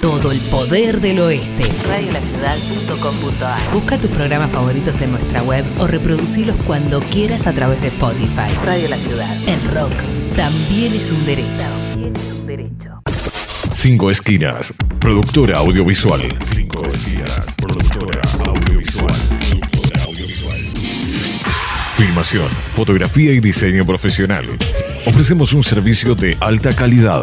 todo el poder del oeste. Radiolaciudad.com.ar Busca tus programas favoritos en nuestra web o reproducirlos cuando quieras a través de Spotify. Radio La Ciudad. El rock también es un derecho. También es un derecho. Cinco Esquinas, productora audiovisual. Cinco Esquinas, productora audiovisual. Productora audiovisual. Filmación, fotografía y diseño profesional. Ofrecemos un servicio de alta calidad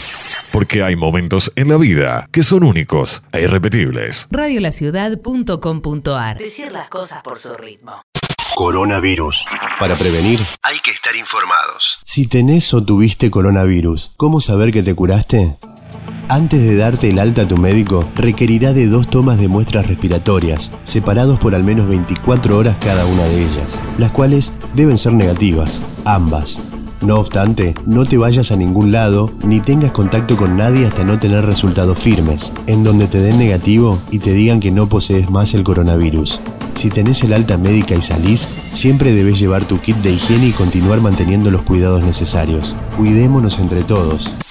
Porque hay momentos en la vida que son únicos e irrepetibles. Radiolaciudad.com.ar Decir las cosas por su ritmo. Coronavirus. Para prevenir, hay que estar informados. Si tenés o tuviste coronavirus, ¿cómo saber que te curaste? Antes de darte el alta a tu médico, requerirá de dos tomas de muestras respiratorias, separados por al menos 24 horas cada una de ellas, las cuales deben ser negativas, ambas. No obstante, no te vayas a ningún lado ni tengas contacto con nadie hasta no tener resultados firmes, en donde te den negativo y te digan que no posees más el coronavirus. Si tenés el alta médica y salís, siempre debes llevar tu kit de higiene y continuar manteniendo los cuidados necesarios. Cuidémonos entre todos.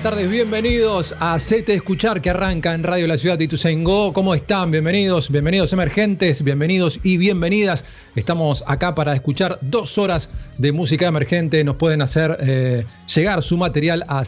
Tardes, bienvenidos a Sete Escuchar que arranca en Radio La Ciudad de Ituzaingó. ¿Cómo están? Bienvenidos, bienvenidos emergentes, bienvenidos y bienvenidas. Estamos acá para escuchar dos horas de música emergente. Nos pueden hacer eh, llegar su material a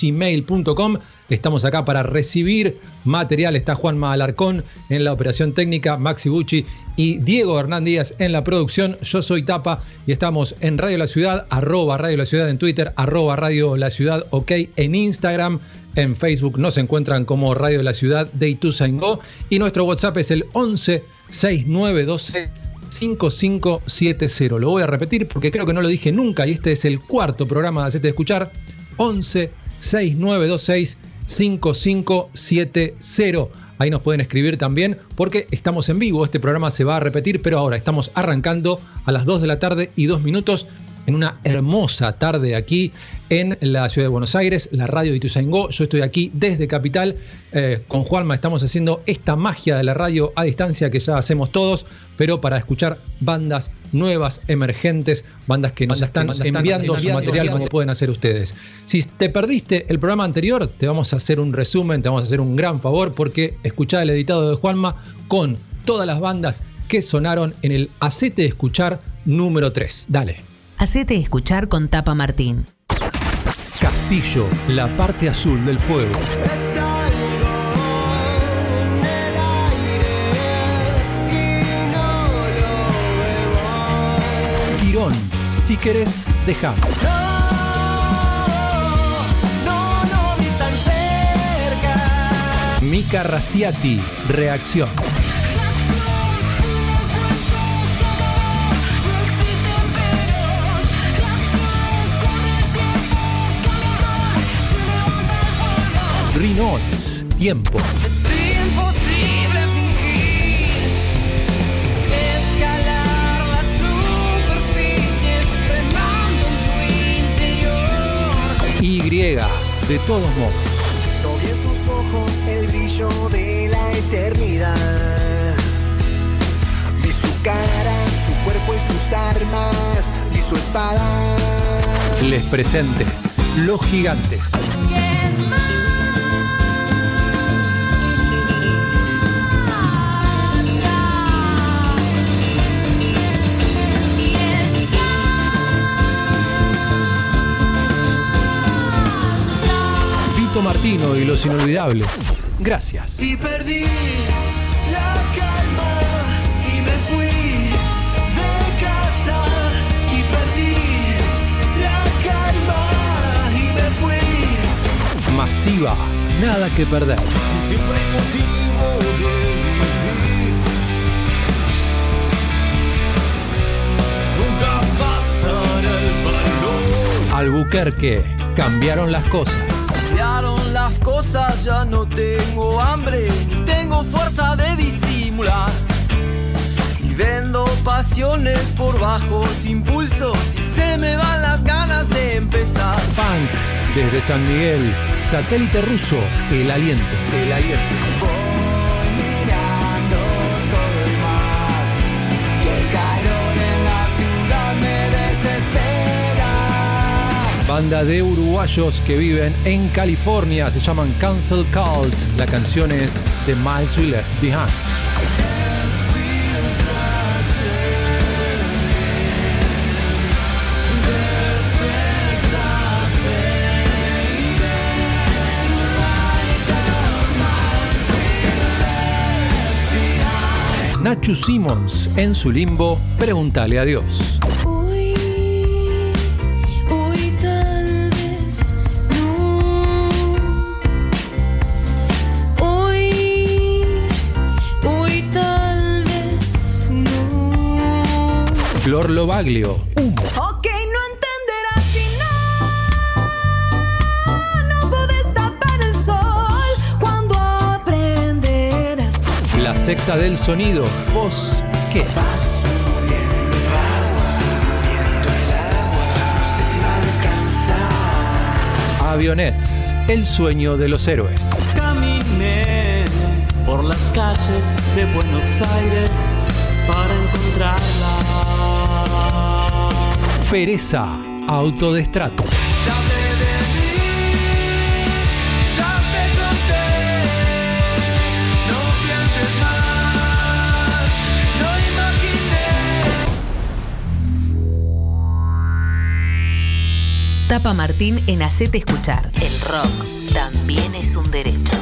gmail.com Estamos acá para recibir material. Está Juanma Alarcón en la operación técnica, Maxi Bucci y Diego Hernán Díaz en la producción. Yo soy Tapa y estamos en Radio La Ciudad, arroba Radio La Ciudad en Twitter, arroba Radio La Ciudad OK en Instagram. En Facebook nos encuentran como Radio La Ciudad de Ituzaingó y nuestro WhatsApp es el 11 6912 5570. Lo voy a repetir porque creo que no lo dije nunca y este es el cuarto programa de Hacete Escuchar. 11 6926 5570. Ahí nos pueden escribir también porque estamos en vivo. Este programa se va a repetir, pero ahora estamos arrancando a las 2 de la tarde y 2 minutos en una hermosa tarde aquí en la ciudad de Buenos Aires, la radio de Ituzaingó. Yo estoy aquí desde Capital. Eh, con Juanma estamos haciendo esta magia de la radio a distancia que ya hacemos todos, pero para escuchar bandas nuevas, emergentes, bandas que nos están, enviando su material como pueden hacer ustedes. Si te perdiste el programa anterior, te vamos a hacer un resumen, te vamos a hacer un gran favor porque escuchá el editado de Juanma con todas las bandas que sonaron en el Acete de Escuchar número 3. Dale. Hacete escuchar con Tapa Martín. Castillo, la parte azul del fuego. Tirón, si querés, deja. Erika Raciati, Reacción. Rinois, Tiempo. Es imposible fingir escalar la superficie remando en tu interior. Y, de todos modos. No vi en sus ojos el brillo de la eternidad. Vi su cara, su cuerpo y sus armas. Vi su espada. Les presentes, los gigantes. ¿Qué más? Martino y los inolvidables. Gracias. Y perdí la calma y me fui de casa. Y perdí la calma y me fui. Masiva, nada que perder. Siempre hay motivo de vivir. Nunca bastará el valor. Albuquerque, cambiaron las cosas. Las cosas, ya no tengo hambre, ni tengo fuerza de disimular. Y vendo pasiones por bajos impulsos y se me van las ganas de empezar. Funk, desde San Miguel. Satélite ruso, el aliento. El aliento. Banda de uruguayos que viven en California. Se llaman Cancel Cult. La canción es de Miles We Left Behind. Nacho Simmons en su limbo, pregúntale a Dios. Flor Lobaglio, humo. Ok, no entenderás si no. No puedes tapar el sol cuando aprenderás. La secta del sonido, vos, ¿qué? Avionets, el sueño de los héroes. Caminé por las calles de Buenos Aires para encontrarla. Pereza, autodestrato. Ya hablé de mí, ya te conté. No pienses más, no imaginé. Tapa Martín en Hacete Escuchar. El rock también es un derecho.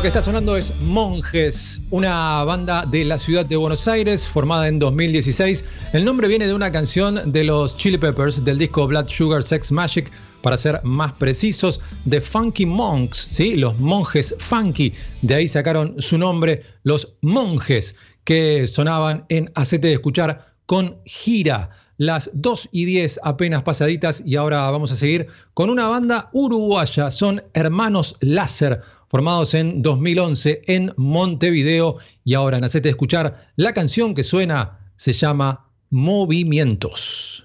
Lo que está sonando es Monjes, una banda de la ciudad de Buenos Aires formada en 2016. El nombre viene de una canción de los Chili Peppers del disco Blood Sugar Sex Magic, para ser más precisos, de Funky Monks, ¿sí? los monjes funky. De ahí sacaron su nombre, los monjes, que sonaban en Acete de Escuchar con gira. Las 2 y 10 apenas pasaditas y ahora vamos a seguir con una banda uruguaya, son Hermanos Láser, formados en 2011 en Montevideo y ahora en Acete de Escuchar, la canción que suena se llama Movimientos.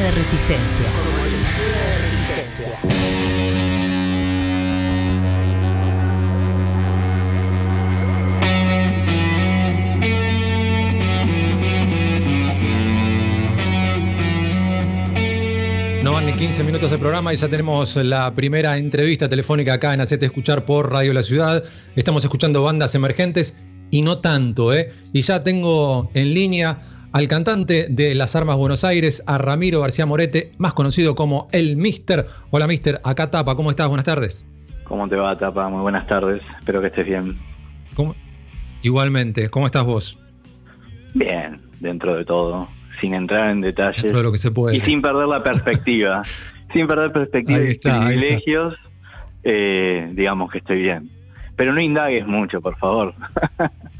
De resistencia. No van ni 15 minutos de programa y ya tenemos la primera entrevista telefónica acá en Hacete Escuchar por Radio La Ciudad. Estamos escuchando bandas emergentes y no tanto, ¿eh? Y ya tengo en línea al cantante de Las Armas Buenos Aires, a Ramiro García Morete, más conocido como El Mister. Hola Mister, acá Tapa, ¿cómo estás? Buenas tardes. ¿Cómo te va Tapa? Muy buenas tardes, espero que estés bien. Igualmente, ¿cómo estás vos? Bien, dentro de todo, sin entrar en detalles. Dentro de lo que se puede. Y sin perder la perspectiva, sin perder perspectiva y privilegios, eh, digamos que estoy bien. Pero no indagues mucho, por favor.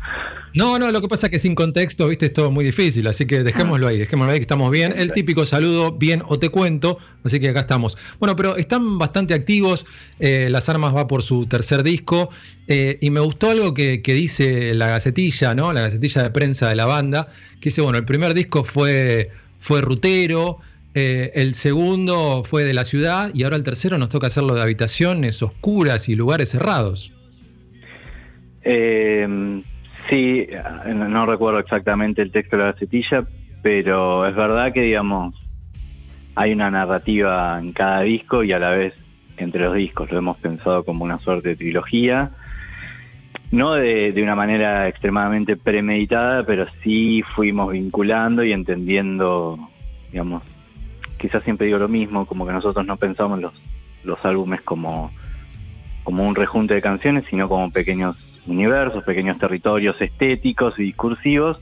No, no, lo que pasa es que sin contexto, viste, es todo muy difícil, así que dejémoslo ahí, dejémoslo ahí que estamos bien. El típico saludo, bien o te cuento, así que acá estamos. Bueno, pero están bastante activos, eh, Las Armas va por su tercer disco, eh, y me gustó algo que, dice la gacetilla, ¿no? La gacetilla de prensa de la banda, que dice, bueno, el primer disco fue, fue rutero, eh, el segundo fue de la ciudad, y ahora el tercero nos toca hacerlo de habitaciones oscuras y lugares cerrados. Eh Sí, no recuerdo exactamente el texto de la gacetilla, pero es verdad que, digamos, hay una narrativa en cada disco y a la vez entre los discos. Lo hemos pensado como una suerte de trilogía. No de, una manera extremadamente premeditada, pero sí fuimos vinculando y entendiendo, digamos, quizás siempre digo lo mismo, como que nosotros no pensamos los, los álbumes como, como un rejunte de canciones, sino como pequeños universos, pequeños territorios estéticos y discursivos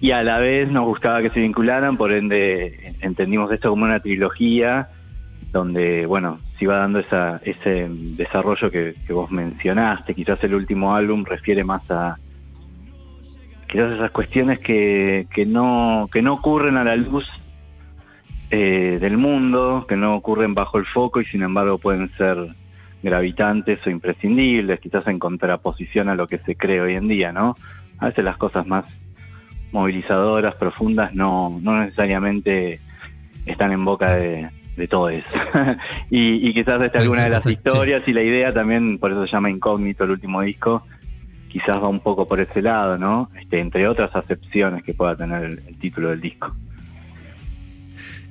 y a la vez nos gustaba que se vincularan, por ende entendimos esto como una trilogía donde, bueno, se iba dando esa, ese desarrollo que, vos mencionaste, quizás el último álbum refiere más a quizás esas cuestiones que, que, no, que no ocurren a la luz eh, del mundo, que no ocurren bajo el foco y sin embargo pueden ser gravitantes o imprescindibles, quizás en contraposición a lo que se cree hoy en día, ¿no? A veces las cosas más movilizadoras, profundas, no, no necesariamente están en boca de, de todos. y, y, quizás esta alguna de las historias y la idea también, por eso se llama Incógnito el último disco, quizás va un poco por ese lado, ¿no? Este, entre otras acepciones que pueda tener el título del disco.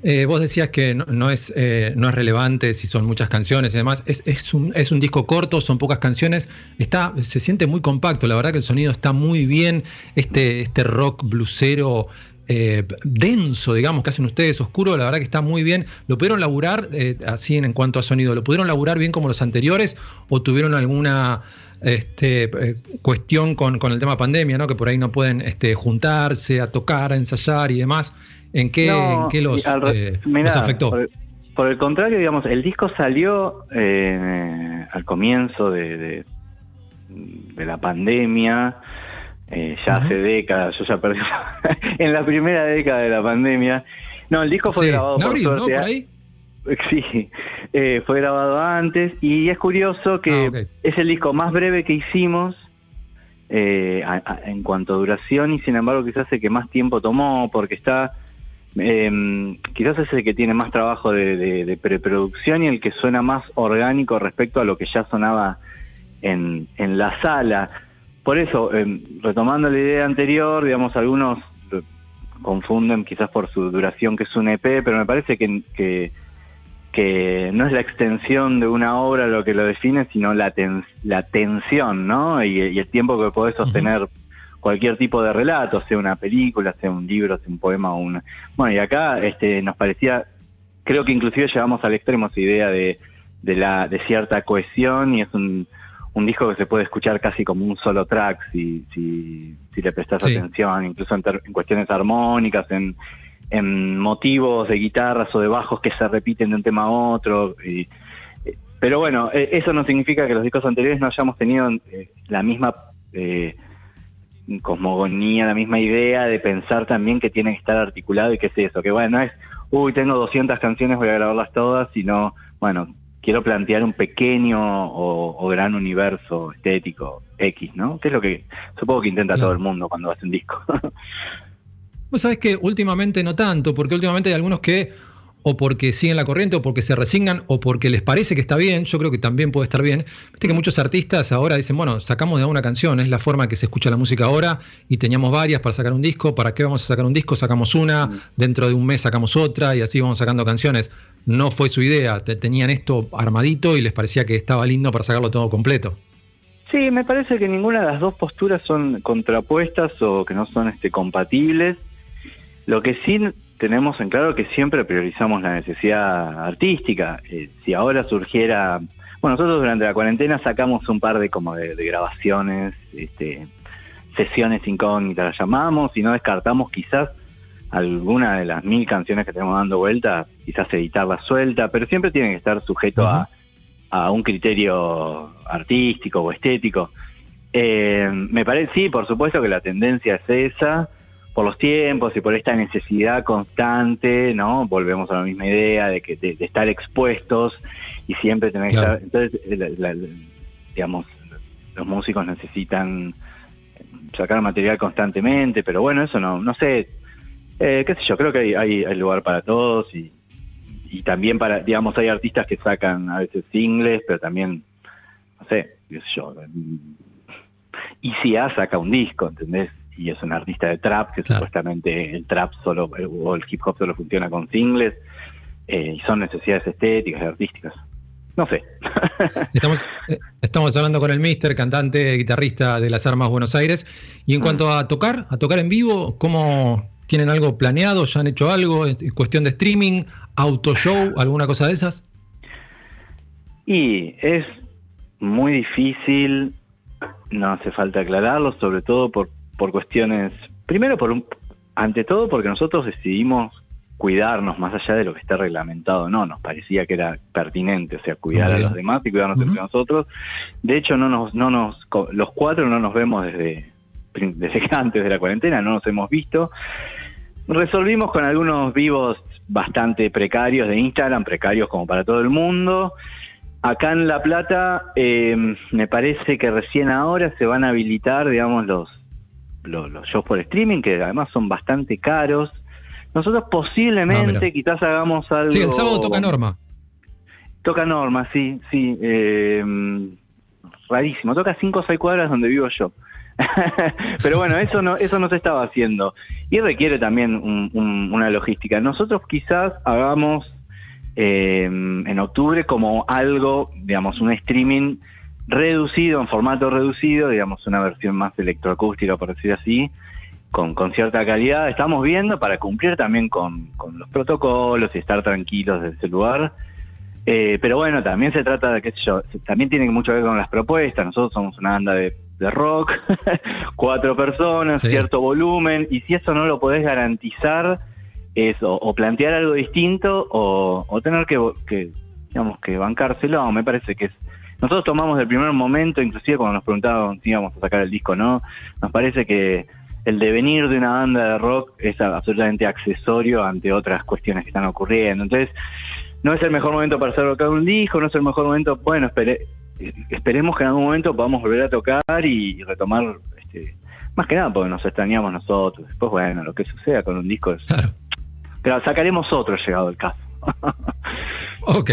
Eh, vos decías que no, es, eh, no es relevante si son muchas canciones y demás. Es, es, un, es, un, disco corto, son pocas canciones. Está, se siente muy compacto. La verdad que el sonido está muy bien. Este, este rock blusero eh, denso, digamos, que hacen ustedes, oscuro, la verdad que está muy bien. ¿Lo pudieron laburar así en, cuanto a sonido? ¿Lo pudieron laburar bien como los anteriores o tuvieron alguna este, cuestión con, con, el tema pandemia, ¿no? que por ahí no pueden este, juntarse a tocar, a ensayar y demás? ¿En qué, los, eh, afectó? Por el, contrario, digamos, el disco salió eh, al comienzo de, de, la pandemia, eh, ya hace décadas, yo ya perdí, en la primera década de la pandemia. No, el disco fue grabado por suerte. Sí, fue grabado antes y es curioso que ah, es el disco más breve que hicimos en cuanto a duración y sin embargo quizás el que más tiempo tomó porque está eh, quizás es el que tiene más trabajo de, preproducción y el que suena más orgánico respecto a lo que ya sonaba en, la sala. Por eso, em, retomando la idea anterior, digamos, algunos confunden quizás por su duración que es un EP, pero me parece que, que, no es la extensión de una obra lo que lo define, sino la, la tensión, ¿no? Y, el tiempo que podés sostener cualquier tipo de relato, sea una película, sea un libro, sea un poema o un... Bueno, y acá este, nos parecía, creo que inclusive llevamos al extremo esa idea de, de, la, de cierta cohesión y es un, un disco que se puede escuchar casi como un solo track si, si, si le prestas atención, incluso en, cuestiones armónicas, en, en motivos de guitarras o de bajos que se repiten de un tema a otro. Y, eh, pero bueno, eh, eso no significa que los discos anteriores no hayamos tenido eh, la misma eh, cosmogonía, la misma idea de pensar también que tiene que estar articulado y que es eso, que bueno, no es, uy, tengo 200 canciones, voy a grabarlas todas, sino, bueno, quiero plantear un pequeño o, gran universo estético X, ¿no? Que es lo que supongo que intenta todo el mundo cuando hace un disco. Vos sabés que últimamente no tanto, porque últimamente hay algunos que o porque siguen la corriente, o porque se resignan, o porque les parece que está bien, yo creo que también puede estar bien. Viste que muchos artistas ahora dicen, bueno, sacamos de una canción, es la forma que se escucha la música ahora, y teníamos varias para sacar un disco, ¿para qué vamos a sacar un disco? Sacamos una, mm. dentro de un mes sacamos otra, y así vamos sacando canciones. No fue su idea, tenían esto armadito y les parecía que estaba lindo para sacarlo todo completo. Sí, me parece que ninguna de las dos posturas son contrapuestas o que no son este, compatibles. Lo que sí tenemos en claro que siempre priorizamos la necesidad artística. Eh, si ahora surgiera, bueno, nosotros durante la cuarentena sacamos un par de como de, grabaciones, este, sesiones incógnitas las llamamos y no descartamos quizás alguna de las mil canciones que tenemos dando vuelta, quizás editarla suelta, pero siempre tiene que estar sujeto a, un criterio artístico o estético. Eh, me parece, sí, por supuesto que la tendencia es esa, por los tiempos y por esta necesidad constante, ¿no? Volvemos a la misma idea de que de, estar expuestos y siempre tener que estar. Entonces, digamos, los músicos necesitan sacar material constantemente, pero bueno, eso no, no sé, eh, qué sé yo, creo que hay, hay, lugar para todos y, y también para, digamos, hay artistas que sacan a veces singles, pero también, no sé, qué sé yo, Y Sia saca un disco, ¿entendés? Y es un artista de trap, que supuestamente el trap solo, o el hip hop solo funciona con singles, eh, y son necesidades estéticas y artísticas. No sé. estamos, eh, estamos hablando con el Mister, cantante, guitarrista de las Armas Buenos Aires. Y en mm. cuanto a tocar, a tocar en vivo, ¿cómo tienen algo planeado? ¿Ya han hecho algo? ¿En cuestión de streaming? ¿Auto show? ¿Alguna cosa de esas? Y es muy difícil, no hace falta aclararlo, sobre todo por, por cuestiones, primero por un, ante todo porque nosotros decidimos cuidarnos más allá de lo que está reglamentado, no, nos parecía que era pertinente, o sea, cuidar a los demás y cuidarnos entre nosotros. De hecho, no nos, no nos, los cuatro no nos vemos desde, desde antes de la cuarentena, no nos hemos visto. Resolvimos con algunos vivos bastante precarios de Instagram, precarios como para todo el mundo. Acá en La Plata em, me parece que recién ahora se van a habilitar, digamos, los, los, los shows por streaming, que además son bastante caros. Nosotros posiblemente quizás hagamos algo... Sí, el sábado toca Norma. Toca Norma, sí, sí. Em, rarísimo. Toca 5 o 6 cuadras donde vivo yo. Pero bueno, eso no, eso no se estaba haciendo. Y requiere también una logística. Nosotros quizás hagamos em, en octubre como algo, digamos, un streaming reducido, en formato reducido, digamos, una versión más electroacústica, por decir así, con, con cierta calidad. Estamos viendo para cumplir también con, los protocolos y estar tranquilos de ese lugar. Eh, pero bueno, también se trata de, qué sé yo, también tiene mucho que ver con las propuestas. Nosotros somos una banda de, rock, cuatro personas, cierto volumen, y si eso no lo podés garantizar, es o, plantear algo distinto o, tener que, que, digamos, que bancárselo. Me parece que es nosotros tomamos el primer momento, inclusive cuando nos preguntaban si íbamos a sacar el disco no, nos parece que el devenir de una banda de rock es absolutamente accesorio ante otras cuestiones que están ocurriendo. Entonces, no es el mejor momento para tocar un disco, no es el mejor momento, bueno, esperemos que en algún momento podamos volver a tocar y, retomar, este, más que nada porque nos extrañamos nosotros. Después, bueno, lo que suceda con un disco es... Pero sacaremos otro llegado el caso. ok.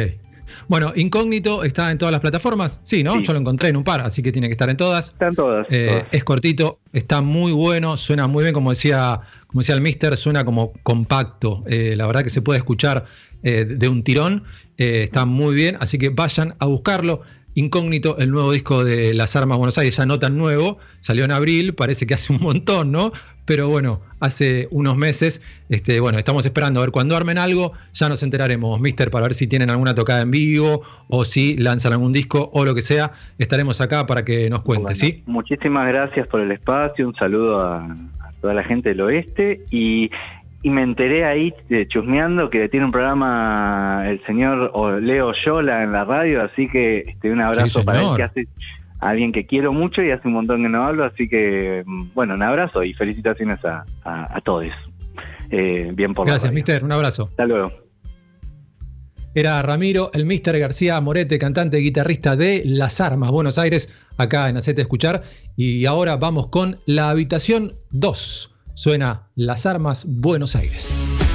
Bueno, Incógnito está en todas las plataformas. Sí, ¿no? Yo lo encontré en un par, así que tiene que estar en todas. Están todas, eh, Es cortito, está muy bueno, suena muy bien, como decía, como decía el Mister, suena como compacto. Eh, la verdad que se puede escuchar eh, de un tirón. está muy bien, así que vayan a buscarlo. Incógnito, el nuevo disco de Las Armas Buenos Aires, ya no tan nuevo, salió en abril, parece que hace un montón, ¿no? Pero bueno, hace unos meses, este, bueno, estamos esperando a ver cuando armen algo, ya nos enteraremos, Mister, para ver si tienen alguna tocada en vivo o si lanzan algún disco o lo que sea, estaremos acá para que nos cuente, ¿sí? Muchísimas gracias por el espacio, un saludo a, a toda la gente del oeste. Y y me enteré ahí de chusmeando que tiene un programa el señor Leo Yola en la radio, así que este, un abrazo para él que hace alguien que quiero mucho y hace un montón que no hablo, así que mm, bueno, un abrazo y felicitaciones a, todos. Eh, bien por Gracias, Mister, un abrazo. Hasta luego. Era Ramiro, el Mister García Morete, cantante y guitarrista de Las Armas, Buenos Aires, acá en Acete Escuchar. Y ahora vamos con la habitación 2 Suena Las Armas Buenos Aires.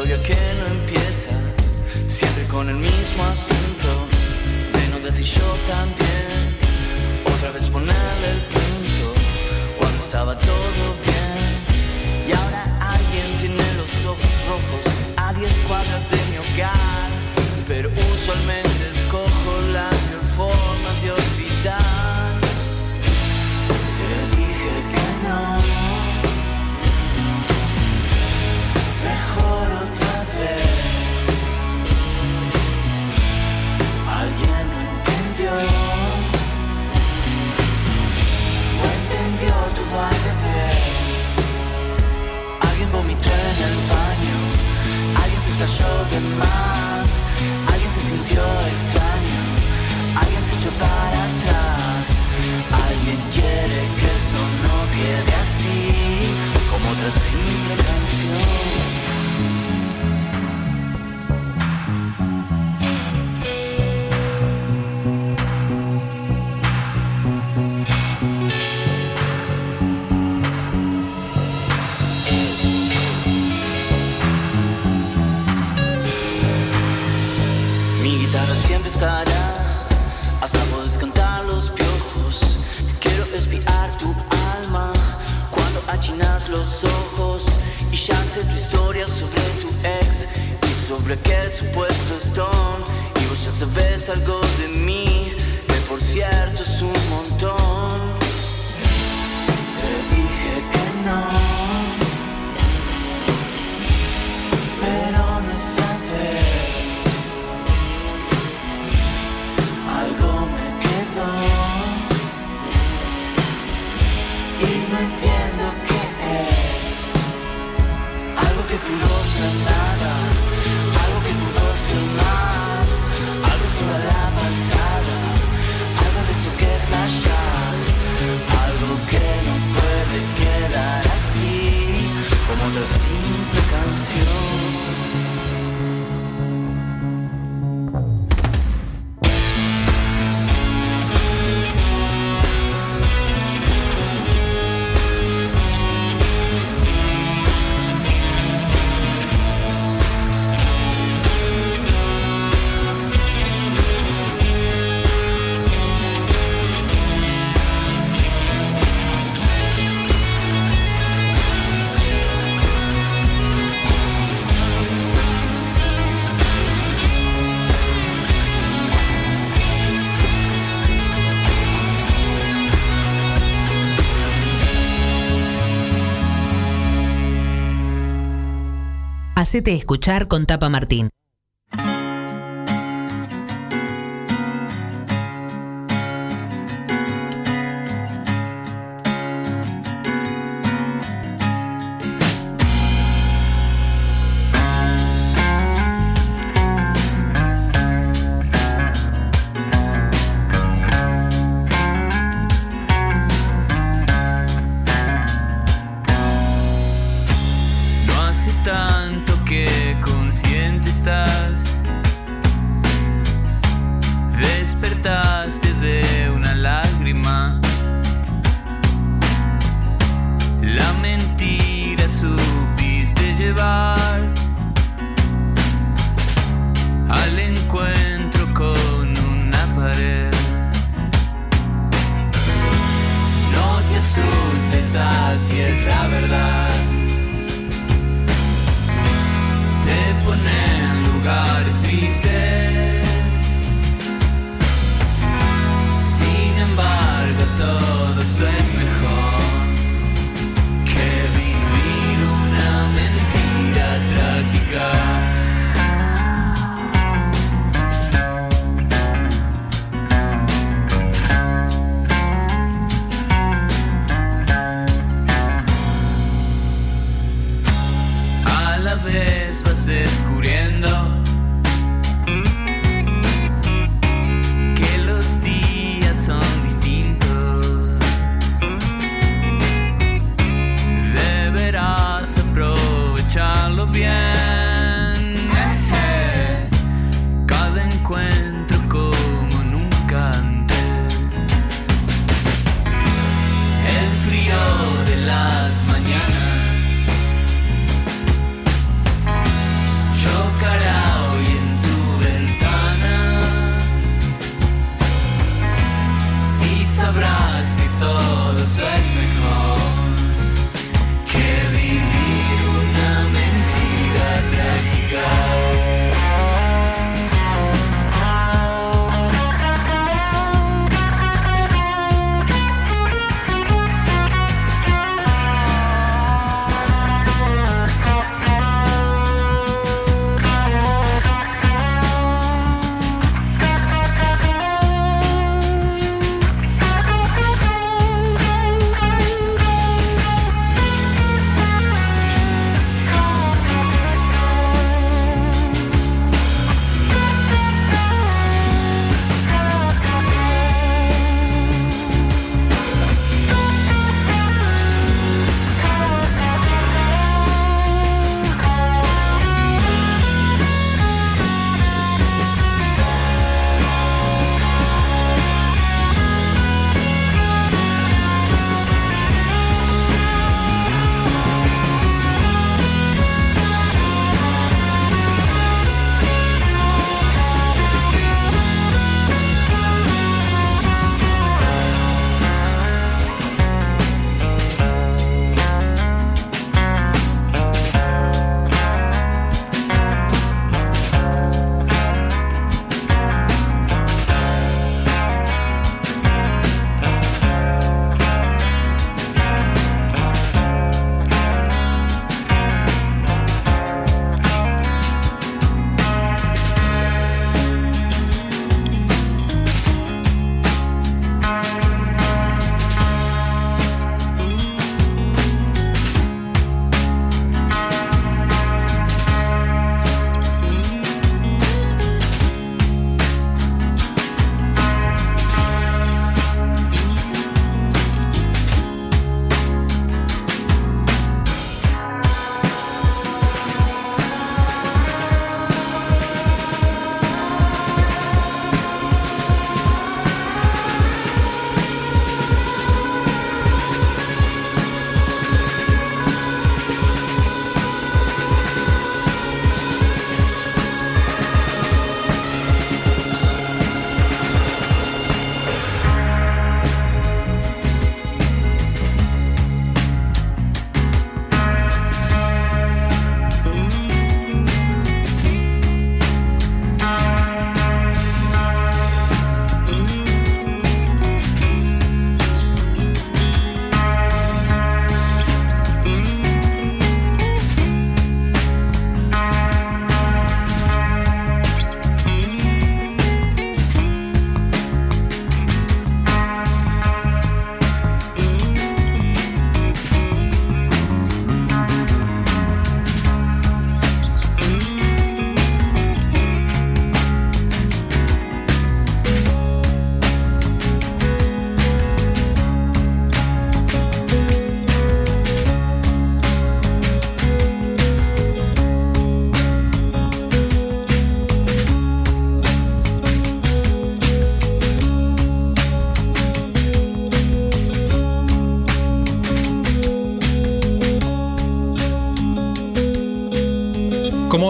historia que no empieza, siempre con el mismo acento, menos de si yo también, otra vez ponerle el punto, cuando estaba todo bien, y ahora alguien tiene los ojos rojos a diez cuadras de mi hogar, pero usualmente Hacete escuchar con Tapa Martín.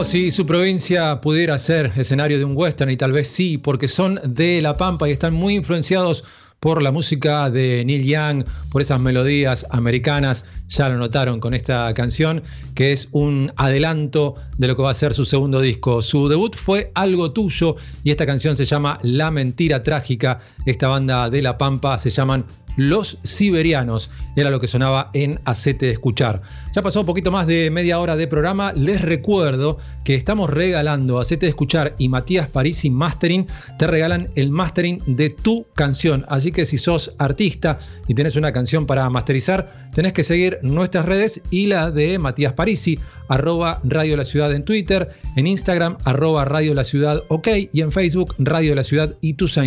Si su provincia pudiera ser escenario de un western, y tal vez sí, porque son de La Pampa y están muy influenciados por la música de Neil Young, por esas melodías americanas, ya lo notaron con esta canción, que es un adelanto de lo que va a ser su segundo disco. Su debut fue Algo Tuyo y esta canción se llama La Mentira Trágica. Esta banda de La Pampa se llaman los Siberianos. Era lo que sonaba en Acete de Escuchar. Ya pasó un poquito más de media hora de programa. Les recuerdo que estamos regalando Acete de Escuchar y Matías Parisi Mastering. Te regalan el mastering de tu canción. Así que si sos artista y tenés una canción para masterizar, tenés que seguir nuestras redes y la de Matías Parisi, arroba Radio La Ciudad en Twitter, en Instagram, arroba Radio La Ciudad OK y en Facebook, Radio La Ciudad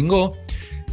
Go.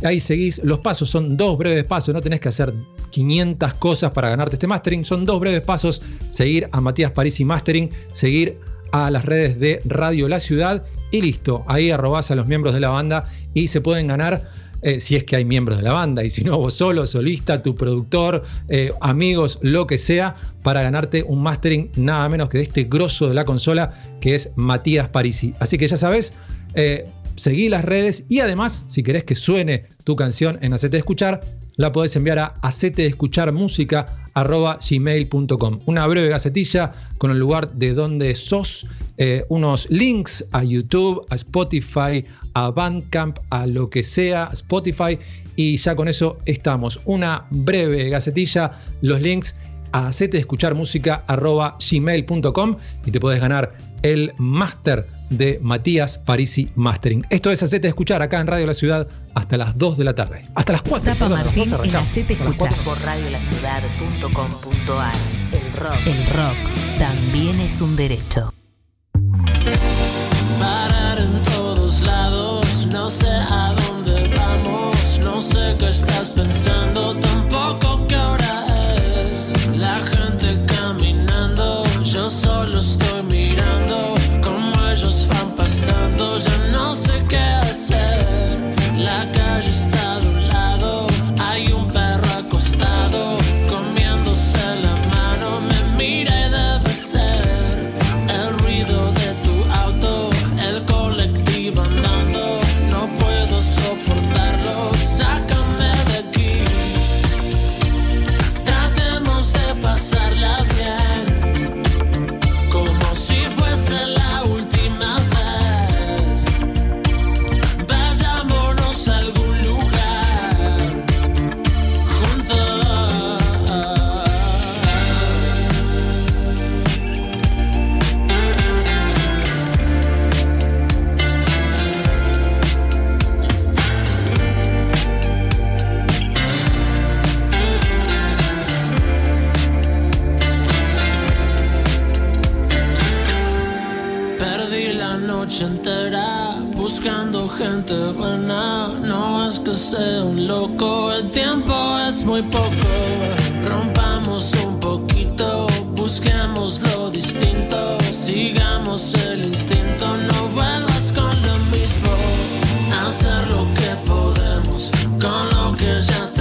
Ahí seguís. Los pasos, son dos breves pasos, no tenés que hacer 500 cosas para ganarte este mastering, son dos breves pasos, seguir a Matías Parisi Mastering, seguir a las redes de Radio La Ciudad. Y listo, ahí arrobás a los miembros de la banda y se pueden ganar eh, si es que hay miembros de la banda, y si no, vos solo, solista, tu productor, eh, amigos, lo que sea, para ganarte un mastering nada menos que de este grosso de la consola que es Matías Parisi. Así que ya sabes, eh, seguí las redes y además, si querés que suene tu canción en Hacete Escuchar, la podés enviar a gmail.com Una breve gacetilla con el lugar de donde sos, eh, unos links a YouTube, a Spotify, a Bandcamp, a lo que sea, Spotify, y ya con eso estamos. Una breve gacetilla, los links a hacete escuchar música gmail.com y te puedes ganar el máster de Matías Parisi Mastering. Esto es Hacete Escuchar acá en Radio La Ciudad hasta las 2 de la tarde. Hasta las 4. Tapa Martín en Hacete Escuchar por radiolaciudad.com.ar. El rock. El rock también es un derecho. Perdí la noche entera buscando gente buena. No es que sea un loco, el tiempo es muy poco. Rompamos un poquito, busquemos lo distinto. Sigamos el instinto, no vuelvas con lo mismo. Hacer lo que podemos con lo que ya tenemos.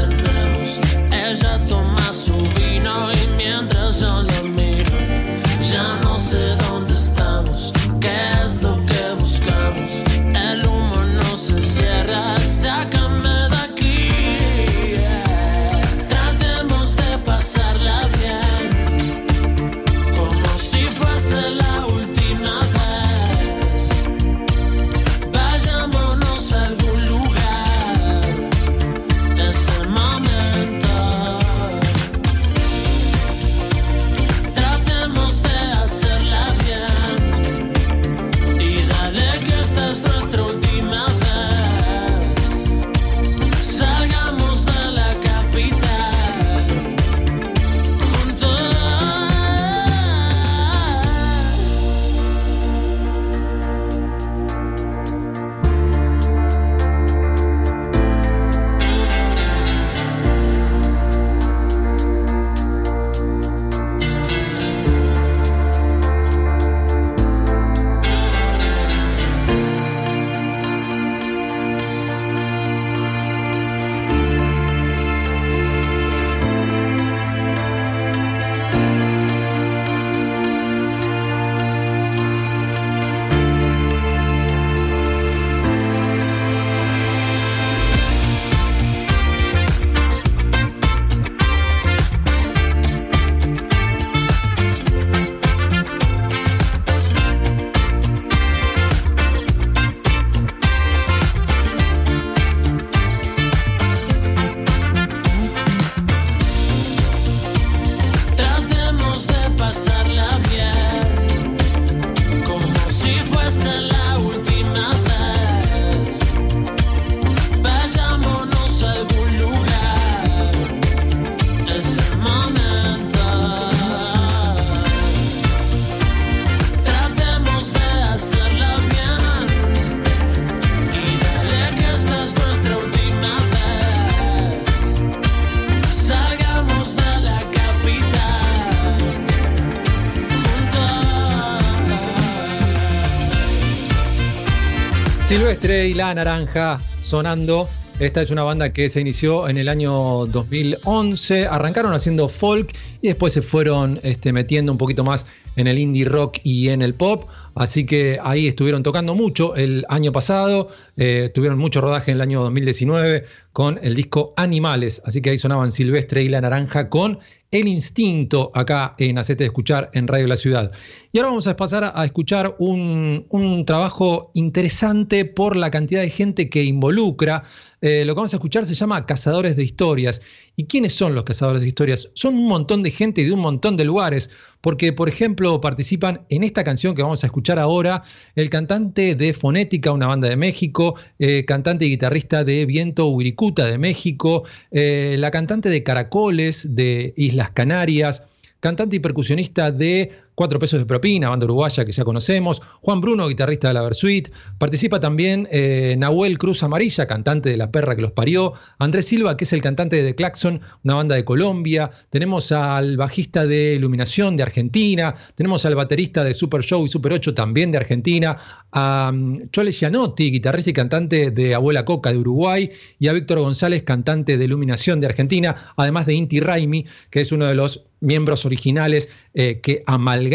Y La Naranja sonando. Esta es una banda que se inició en el año 2011. Arrancaron haciendo folk y después se fueron este, metiendo un poquito más en el indie rock y en el pop. Así que ahí estuvieron tocando mucho el año pasado. eh, tuvieron mucho rodaje en el año 2019 con el disco Animales. Así que ahí sonaban Silvestre y La Naranja con El Instinto acá en Hacete de Escuchar en Radio La Ciudad. Y ahora vamos a pasar a, escuchar un, un trabajo interesante por la cantidad de gente que involucra. Eh, lo que vamos a escuchar se llama Cazadores de Historias. ¿Y quiénes son los cazadores de historias? Son un montón de gente y de un montón de lugares, porque por ejemplo participan en esta canción que vamos a escuchar ahora el cantante de Fonética, una banda de México, eh, cantante y guitarrista de Viento Wirikuta de México, eh, la cantante de Caracoles de Islas Canarias, cantante y percusionista de Cuatro Pesos de Propina, banda uruguaya que ya conocemos, Juan Bruno, guitarrista de la Versuit, participa también eh, Nahuel Cruz Amarilla, cantante de La Perra que los parió, Andrés Silva, que es el cantante de The Claxon, una banda de Colombia, tenemos al bajista de Iluminación de Argentina, tenemos al baterista de Super Show y Super 8 también de Argentina, a um, Chole Gianotti, guitarrista y cantante de Abuela Coca de Uruguay, y a Víctor González, cantante de Iluminación de Argentina, además de Inti Raimi, que es uno de los miembros originales eh, que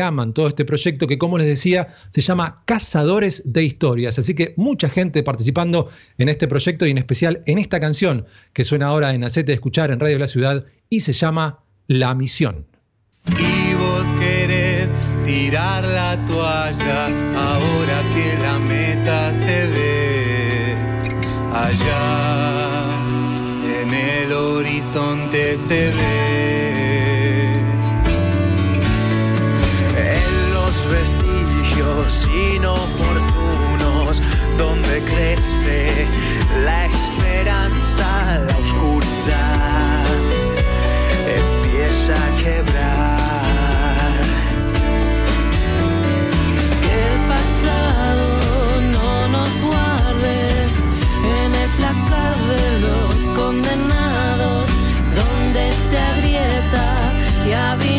amalgaman todo este proyecto que, como les decía, se llama Cazadores de Historias. Así que mucha gente participando en este proyecto y en especial en esta canción que suena ahora en Acete de Escuchar en Radio La Ciudad y se llama La Misión. Y vos querés tirar la toalla ahora que la meta se ve allá en el horizonte se ve inoportunos donde crece la esperanza, la oscuridad empieza a quebrar. Que el pasado no nos guarde en el placar de los condenados, donde se agrieta y avinagra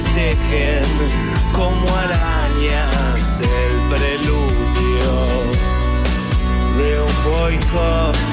que tejen como arañas el preludio de un boicot.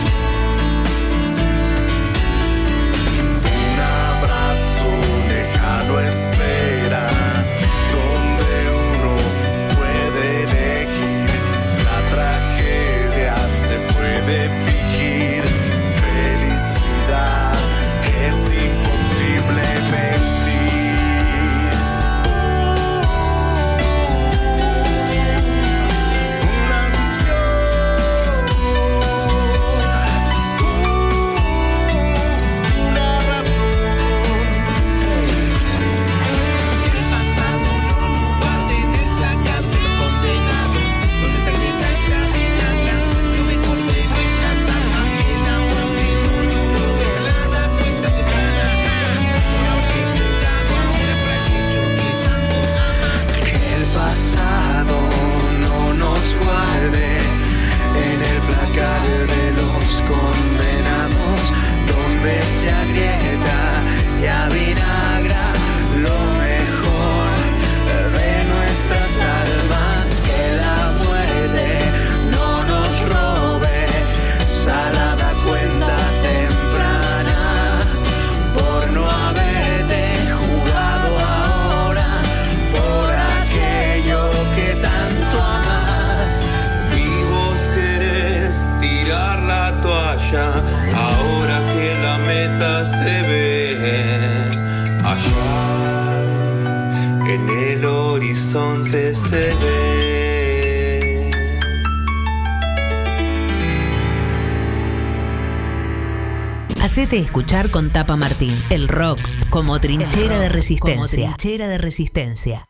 Hacete escuchar con Tapa Martín. El rock como trinchera rock de resistencia. como trinchera de resistencia.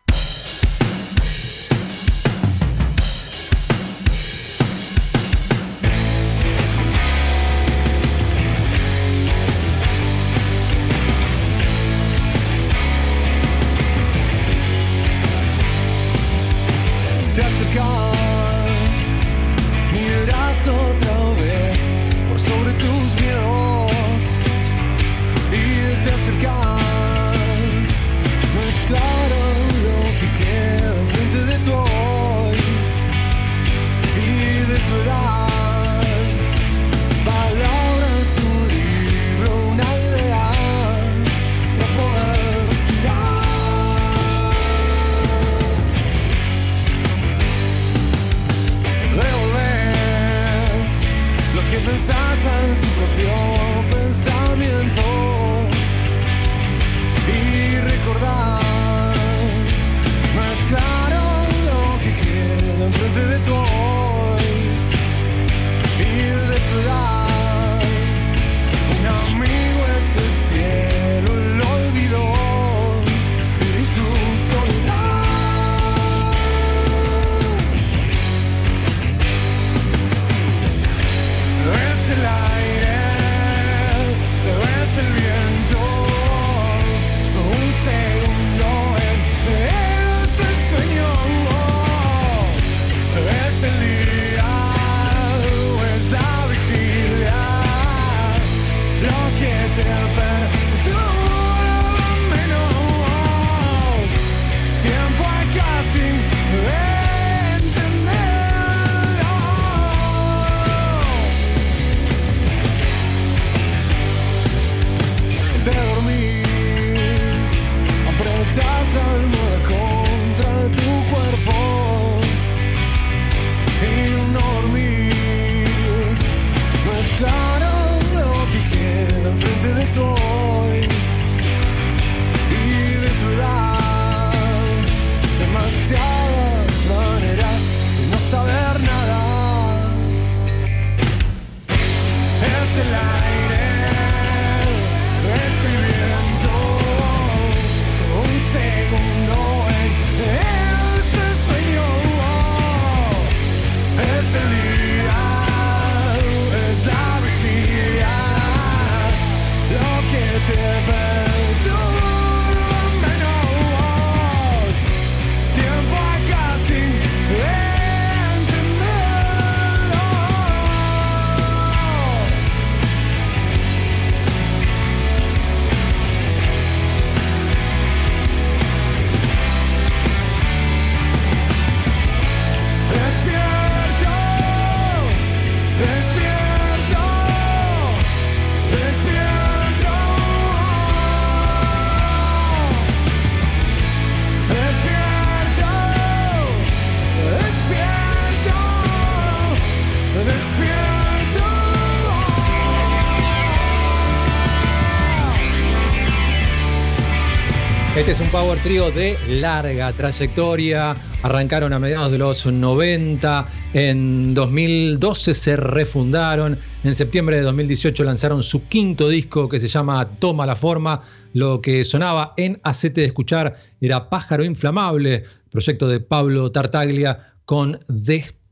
De larga trayectoria. Arrancaron a mediados de los 90. En 2012 se refundaron. En septiembre de 2018 lanzaron su quinto disco que se llama Toma la Forma. Lo que sonaba en Acete de Escuchar era Pájaro Inflamable, proyecto de Pablo Tartaglia con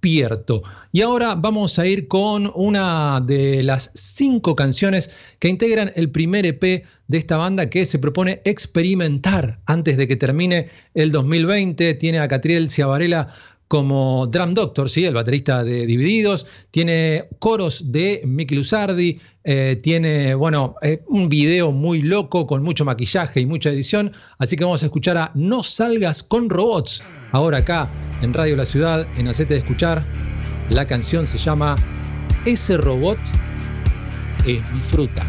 Y ahora vamos a ir con una de las cinco canciones que integran el primer EP de esta banda que se propone experimentar antes de que termine el 2020. Tiene a Catriel Ciavarela como Drum Doctor, ¿sí? el baterista de Divididos, tiene coros de Mickey Luzardi, eh, tiene, bueno, eh, un video muy loco con mucho maquillaje y mucha edición, así que vamos a escuchar a No Salgas con Robots, ahora acá en Radio La Ciudad, en Acete de Escuchar, la canción se llama Ese robot es mi fruta.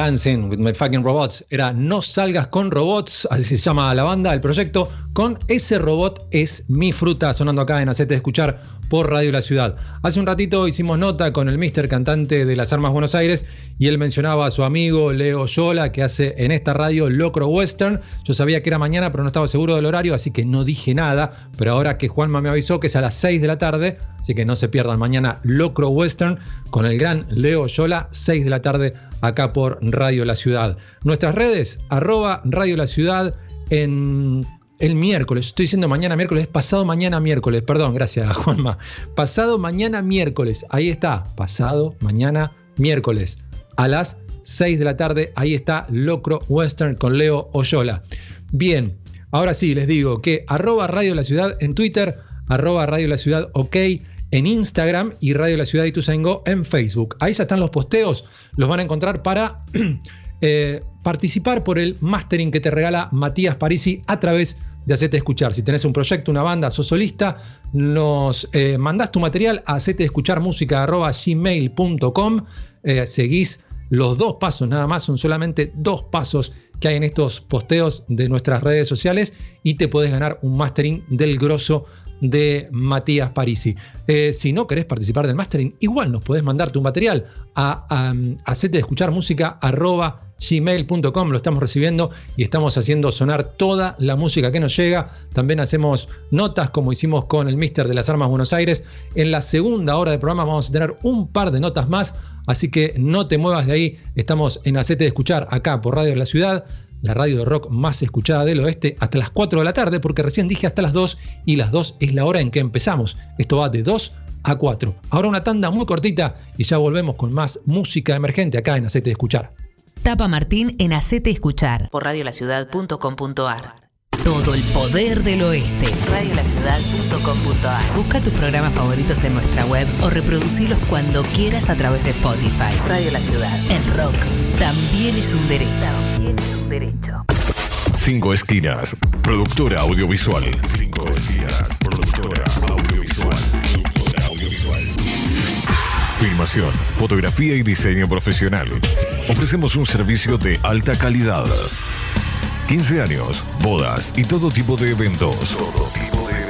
Dancing with My Fucking Robots era No salgas con robots, así se llama la banda, el proyecto, con ese robot es mi fruta, sonando acá en Hacete de Escuchar por Radio La Ciudad. Hace un ratito hicimos nota con el mister cantante de Las Armas Buenos Aires y él mencionaba a su amigo Leo Yola que hace en esta radio Locro Western. Yo sabía que era mañana, pero no estaba seguro del horario, así que no dije nada. Pero ahora que Juanma me avisó que es a las 6 de la tarde, así que no se pierdan mañana Locro Western con el gran Leo Yola, 6 de la tarde acá por Radio La Ciudad. Nuestras redes, arroba Radio La Ciudad en el miércoles, estoy diciendo mañana miércoles, es pasado mañana miércoles, perdón, gracias Juanma. Pasado mañana miércoles, ahí está, pasado mañana miércoles, a las 6 de la tarde, ahí está Locro Western con Leo Oyola. Bien, ahora sí, les digo que arroba Radio La Ciudad en Twitter, arroba Radio La Ciudad OK en Instagram y Radio La Ciudad Ituzaingó en Facebook. Ahí ya están los posteos, los van a encontrar para eh, participar por el mastering que te regala Matías Parisi a través de Hacete Escuchar. Si tenés un proyecto, una banda, sos solista, nos eh, mandás tu material a gmail.com eh, seguís los dos pasos, nada más, son solamente dos pasos que hay en estos posteos de nuestras redes sociales y te podés ganar un mastering del grosso de Matías Parisi. Eh, si no querés participar del mastering, igual nos podés mandar tu material a, a, hacete de escuchar música arroba gmail.com, lo estamos recibiendo y estamos haciendo sonar toda la música que nos llega. También hacemos notas como hicimos con el Mister de las Armas Buenos Aires. En la segunda hora del programa vamos a tener un par de notas más, así que no te muevas de ahí. Estamos en Acete de Escuchar acá por Radio de la Ciudad, la radio de rock más escuchada del oeste, hasta las 4 de la tarde, porque recién dije hasta las 2 y las 2 es la hora en que empezamos. Esto va de 2 a 4. Ahora una tanda muy cortita y ya volvemos con más música emergente acá en Acete de Escuchar. Tapa Martín en Hacete Escuchar por radiolaciudad.com.ar. Todo el poder del oeste. Radiolaciudad.com.ar. Busca tus programas favoritos en nuestra web o reproducilos cuando quieras a través de Spotify. Radio La Ciudad. El rock también es un derecho. Derecho. Cinco Esquinas, productora audiovisual. Cinco Esquinas, productora audiovisual. Productora audiovisual. Filmación, fotografía y diseño profesional. Ofrecemos un servicio de alta calidad. 15 años, bodas y todo tipo de eventos. Todo tipo de eventos.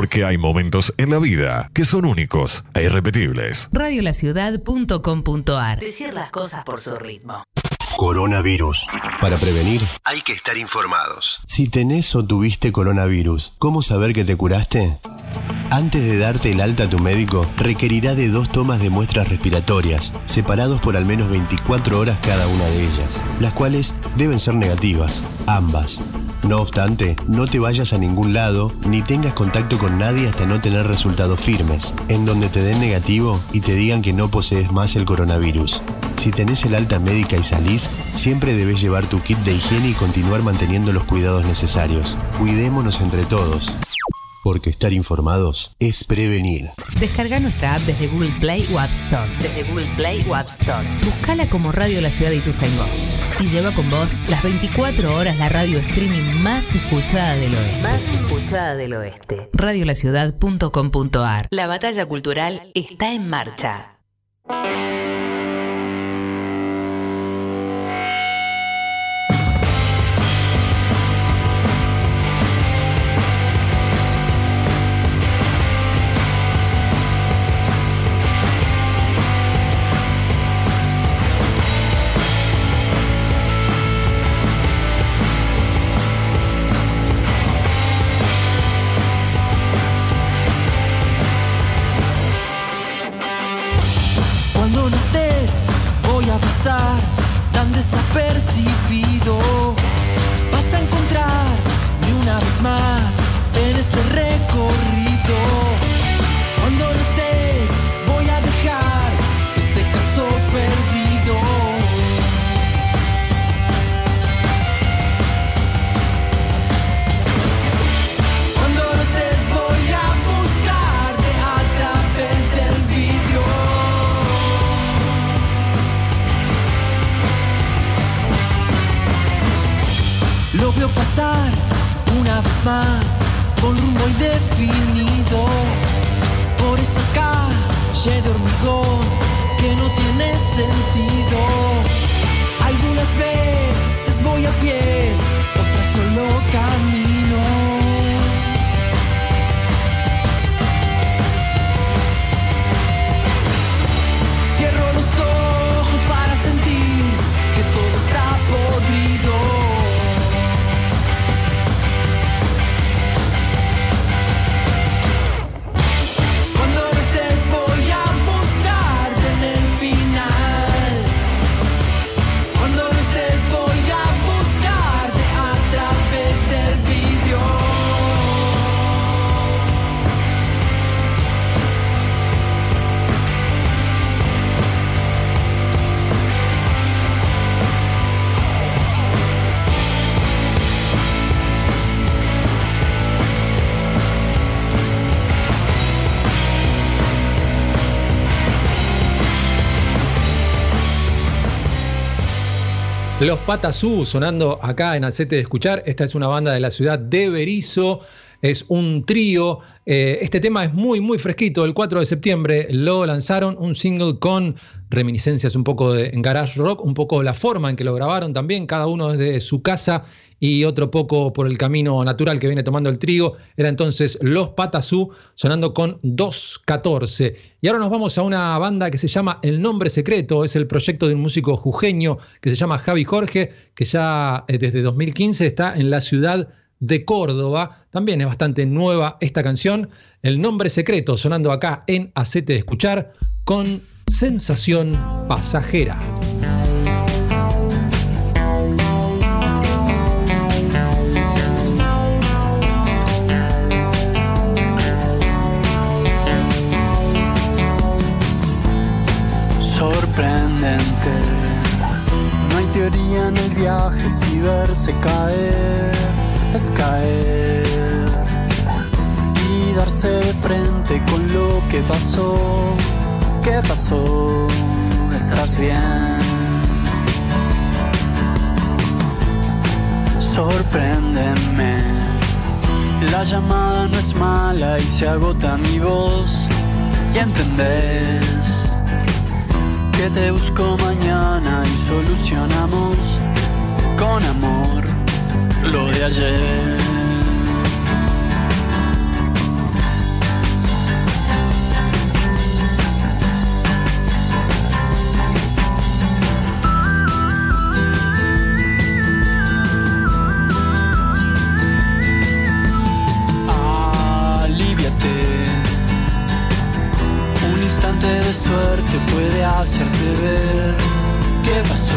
Porque hay momentos en la vida que son únicos e irrepetibles. Radiolaciudad.com.ar. Decir las cosas por su ritmo. Coronavirus. Para prevenir, Hay que estar informados. si tenés o tuviste coronavirus, ¿cómo saber que te curaste? Antes de darte el alta a tu médico, requerirá de dos tomas de muestras respiratorias, separados por al menos 24 horas cada una de ellas, las cuales deben ser negativas, ambas. No obstante, no te vayas a ningún lado ni tengas contacto con nadie hasta no tener resultados firmes, en donde te den negativo y te digan que no posees más el coronavirus. Si tenés el alta médica y salís, siempre debes llevar tu kit de higiene y continuar manteniendo los cuidados necesarios. Cuidémonos entre todos. Porque estar informados es prevenir. Descarga nuestra app desde Google Play o App Store. Desde Google Play o App Store. Buscala como Radio La Ciudad de Ituzaingó. Y lleva con vos las 24 horas la radio streaming más escuchada del oeste. Más escuchada del oeste. Radiolaciudad.com.ar. La batalla cultural está en marcha. Tan desapercibido. Vas a encontrarme una vez más en este recorrido. Una vez más con rumbo indefinido por esa calle de hormigón que no tiene sentido. Algunas veces voy a pie, otras solo camino. Los Patasú sonando acá en Acete de Escuchar. Esta es una banda de la ciudad de Berizo. Es un trío. Eh, este tema es muy, muy fresquito. El 4 de septiembre lo lanzaron, un single con reminiscencias un poco de garage rock, un poco la forma en que lo grabaron también, cada uno desde su casa y otro poco por el camino natural que viene tomando el trío. Era entonces Los Patasú sonando con 214. Y ahora nos vamos a una banda que se llama El Nombre Secreto. Es el proyecto de un músico jujeño que se llama Javi Jorge, que ya eh, desde 2015 está en la ciudad de Córdoba. También es bastante nueva esta canción. El Nombre Secreto sonando acá en Acete de Escuchar con Sensación Pasajera. sorprendente. No hay teoría en el viaje si verse caer es caer y darse de frente con lo que pasó. ¿Qué pasó? ¿Estás bien? Sorpréndeme. La llamada no es mala y se agota mi voz. Y entendés que te busco mañana y solucionamos con amor lo de ayer. Aliviate. Un instante de suerte puede hacerte ver qué pasó,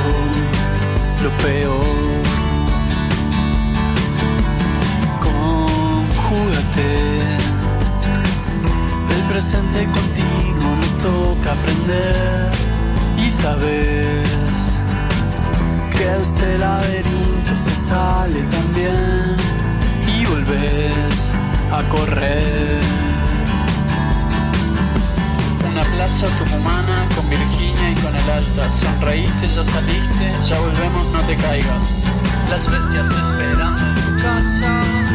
lo peor. Presente contigo nos toca aprender y sabes que este laberinto se sale también y volvés a correr. Una plaza tucumana con Virginia y con el Alta. Sonreíste, ya saliste, ya volvemos, no te caigas. Las bestias esperando en tu casa.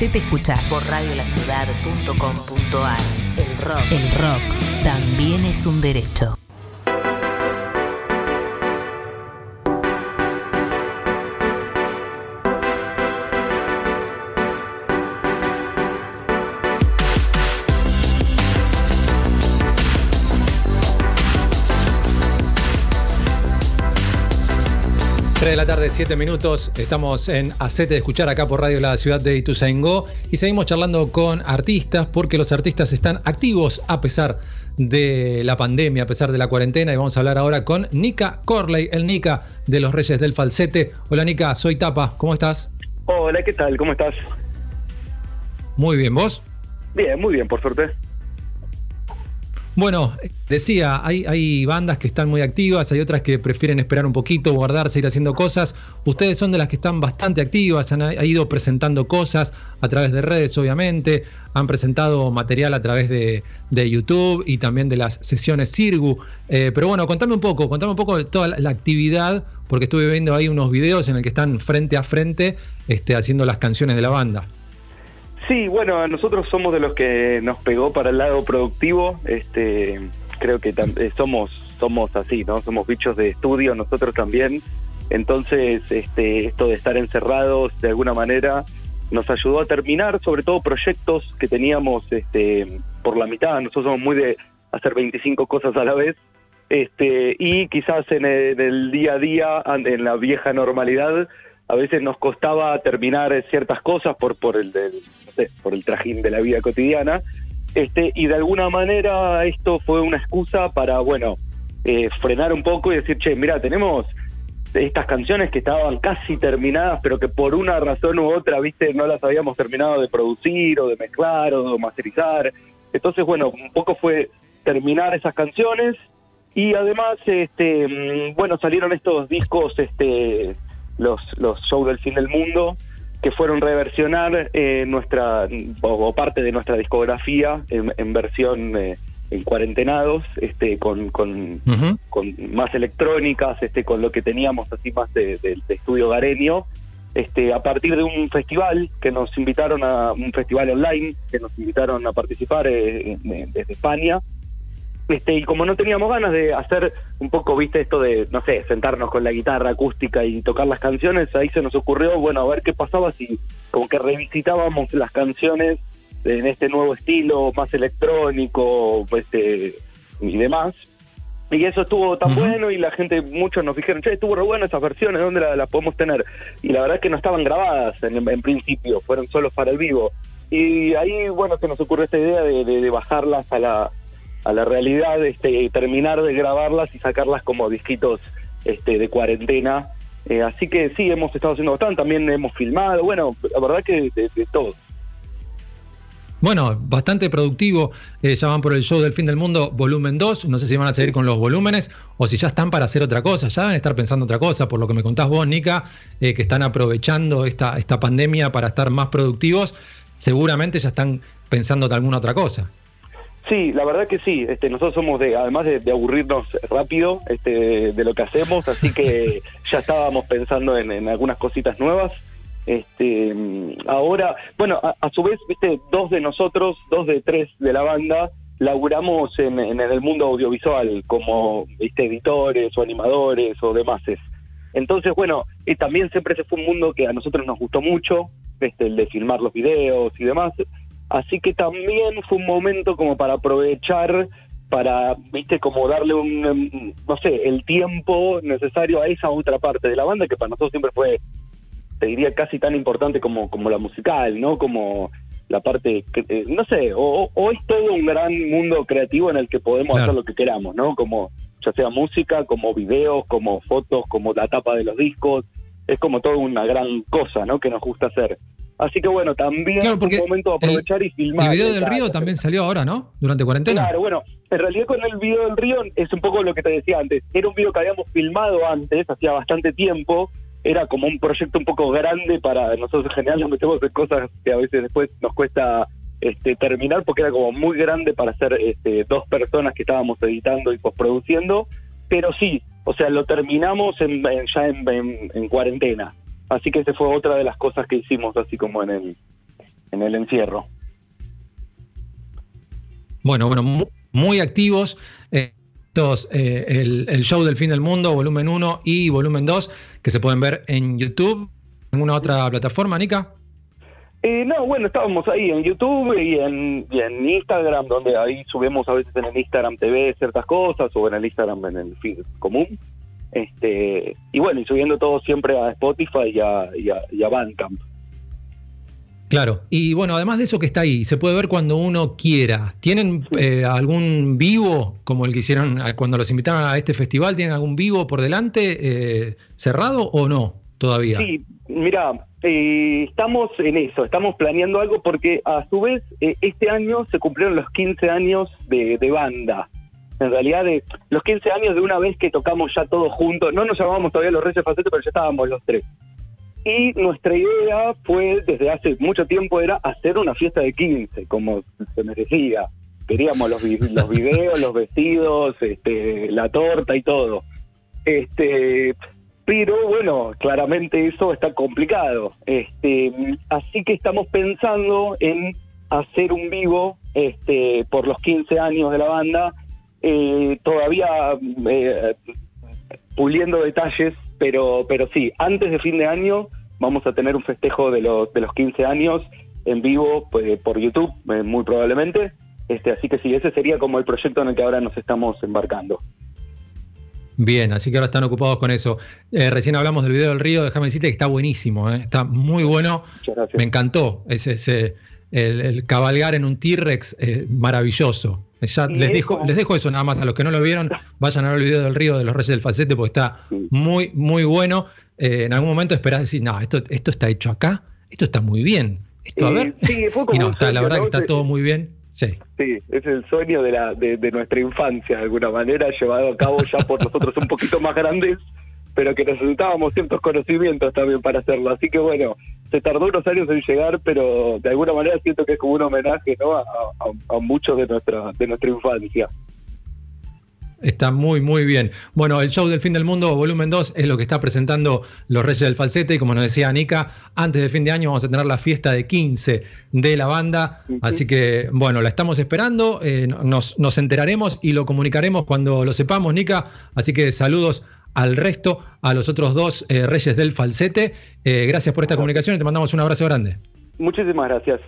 En Hacete Escuchar por radiolaciudad.com.ar. El rock. El rock también es un derecho. La tarde, 7 minutos. Estamos en Acete de Escuchar acá por Radio La Ciudad de Ituzaingó y seguimos charlando con artistas porque los artistas están activos a pesar de la pandemia, a pesar de la cuarentena y vamos a hablar ahora con Nika Corley, el Nika de los Reyes del Falsete. Hola Nika, soy Tapa, ¿cómo estás? Hola, ¿qué tal? ¿Cómo estás? Muy bien, ¿vos? Bien, muy bien, por suerte. Bueno, decía, hay, bandas que están muy activas, hay otras que prefieren esperar un poquito, guardarse, ir haciendo cosas. Ustedes son de las que están bastante activas, han, han ido presentando cosas a través de redes, obviamente, han presentado material a través de, YouTube y también de las sesiones Sirgu. Eh, pero bueno, contame un poco, contame un poco de toda la, la actividad, porque estuve viendo ahí unos videos en el que están frente a frente este, haciendo las canciones de la banda. Sí, bueno, nosotros somos de los que nos pegó para el lado productivo. Este, creo que eh, somos somos así, ¿no? Somos bichos de estudio nosotros también. Entonces, este, esto de estar encerrados de alguna manera nos ayudó a terminar, sobre todo proyectos que teníamos este, por la mitad. Nosotros somos muy de hacer 25 cosas a la vez. Este, y quizás en el, día a día, en la vieja normalidad, a veces nos costaba terminar ciertas cosas por, por el del, no sé, por el trajín de la vida cotidiana. Este, y de alguna manera esto fue una excusa para, bueno, eh, frenar un poco y decir, che, mira, tenemos estas canciones que estaban casi terminadas, pero que por una razón u otra, viste, no las habíamos terminado de producir o de mezclar o de masterizar. Entonces, bueno, un poco fue terminar esas canciones y además, este, mm, bueno, salieron estos discos, este, los, los shows del fin del mundo, que fueron reversionar eh, nuestra, o, parte de nuestra discografía en, en versión eh, en cuarentenados, este, con, con, con más electrónicas, este, con lo que teníamos así más de, de- de estudio gareño, este, a partir de un festival que nos invitaron a un festival online, que nos invitaron a participar eh, desde España. Este, y como no teníamos ganas de hacer un poco, viste, esto de, no sé, sentarnos con la guitarra acústica y tocar las canciones, ahí se nos ocurrió, bueno, a ver qué pasaba si como que revisitábamos las canciones en este nuevo estilo, más electrónico, este, y demás. Y eso estuvo tan bueno y la gente, muchos nos dijeron, che, estuvo re bueno esas versiones, ¿dónde las podemos tener? Y la verdad es que no estaban grabadas en, en principio, fueron solos para el vivo. Y ahí, bueno, se nos ocurrió esta idea de, de- de bajarlas a la, a la realidad, este, terminar de grabarlas y sacarlas como disquitos este, de cuarentena. Eh, así que sí, hemos estado haciendo bastante, también hemos filmado, bueno, la verdad que de, de todo. Bueno, bastante productivo. Eh, ya van por el show del fin del mundo, volumen 2. No sé si van a seguir con los volúmenes o si ya están para hacer otra cosa. Ya deben estar pensando otra cosa, por lo que me contás vos, Nika, eh, que están aprovechando esta, esta pandemia para estar más productivos. Seguramente ya están pensando en alguna otra cosa. Sí, la verdad que sí. Este, nosotros somos de, además de, de aburrirnos rápido este, de lo que hacemos, así que ya estábamos pensando en, en algunas cositas nuevas. Este, ahora, bueno, a, a su vez, viste, dos de nosotros, dos de tres de la banda, laburamos en, en el mundo audiovisual como ¿viste? editores o animadores o demás. Entonces, bueno, y también siempre ese fue un mundo que a nosotros nos gustó mucho, este, el de filmar los videos y demás. Así que también fue un momento como para aprovechar, para, viste, como darle un, em, no sé, el tiempo necesario a esa otra parte de la banda que para nosotros siempre fue, te diría, casi tan importante como, como la musical, ¿no? Como la parte, que- eh, no sé, o, o es todo un gran mundo creativo en el que podemos Claro. hacer lo que queramos, ¿no? Como ya sea música, como videos, como fotos, como la tapa de los discos, es como toda una gran cosa, ¿no? Que nos gusta hacer. Así que bueno, también Claro, es un momento de aprovechar y filmar. El video del Claro. río también salió ahora, ¿no? Durante cuarentena. Claro, bueno, en realidad con el video del río es un poco lo que te decía antes. Era un video que habíamos filmado antes, hacía bastante tiempo. Era como un proyecto un poco grande para nosotros en general nos metemos en cosas que a veces después nos cuesta este, terminar porque era como muy grande para ser este, dos personas que estábamos editando y postproduciendo. Pero sí, o sea, lo terminamos en- en- ya en cuarentena. Así que esa fue otra de las cosas que hicimos así como en el, en el encierro. Bueno, bueno, mu- muy, activos. eh, eh, el, el show del fin del mundo, volumen 1 y volumen 2, que se pueden ver en YouTube. ¿En alguna otra plataforma, Nica? Eh, no, bueno, estábamos ahí en YouTube y en, y en Instagram, donde ahí subimos a veces en el Instagram TV ciertas cosas o en el Instagram en el feed común. Este, y bueno, y subiendo todo siempre a Spotify y a, y a, y a Bandcamp. Claro. Y bueno, además de eso que está ahí, se puede ver cuando uno quiera. ¿Tienen eh, algún vivo, como el que hicieron eh, cuando los invitaron a este festival? ¿Tienen algún vivo por delante eh, cerrado o no todavía? Sí, mira, eh, estamos en eso, estamos planeando algo porque a su vez eh, este año se cumplieron los 15 años de, de banda. En realidad, de los 15 años de una vez que tocamos ya todos juntos, no nos llamábamos todavía los Reyes Falsete, pero ya estábamos los tres. Y nuestra idea fue, desde hace mucho tiempo, era hacer una fiesta de 15, como se merecía. Queríamos los, vi- los videos, los vestidos, este, la torta y todo. Este, pero bueno, claramente eso está complicado. Este, así que estamos pensando en hacer un vivo este, por los 15 años de la banda, eh, todavía eh, puliendo detalles, pero, pero sí, antes de fin de año vamos a tener un festejo de los, de los 15 años en vivo pues, por YouTube, eh, muy probablemente. Este, así que sí, ese sería como el proyecto en el que ahora nos estamos embarcando. Bien, así que ahora están ocupados con eso. Eh, recién hablamos del video del río, déjame decirte que está buenísimo, ¿eh? está muy bueno. Me encantó ese, ese- el, el cabalgar en un T-Rex, eh, maravilloso. Ya les dejo, les dejo eso nada más a los que no lo vieron, vayan a ver el video del río de los Reyes del Falsete porque está muy, muy bueno. Eh, en algún momento esperás decir, no, esto, esto está hecho acá, esto está muy bien. Esto a ver. sí, fue como y no, está, la verdad que está todo muy bien. Sí. Sí, es el sueño de, la, de, de nuestra infancia, de alguna manera, llevado a cabo ya por nosotros un poquito más grandes, pero que necesitábamos ciertos conocimientos también para hacerlo. Así que bueno, se tardó unos años en llegar, pero de alguna manera siento que es como un homenaje ¿no? a, a, a muchos de nuestra, de nuestra infancia. Está muy, muy bien. Bueno, el show del fin del mundo, volumen 2, es lo que está presentando los Reyes del Falsete. Y como nos decía Nica, antes del fin de año vamos a tener la fiesta de 15 de la banda. Así que, bueno, la estamos esperando. eh, nos, nos enteraremos y lo comunicaremos cuando lo sepamos, Nica. Así que saludos al resto, a los otros dos eh, Reyes del Falsete. Eh, gracias por esta comunicación y te mandamos un abrazo grande. Muchísimas gracias.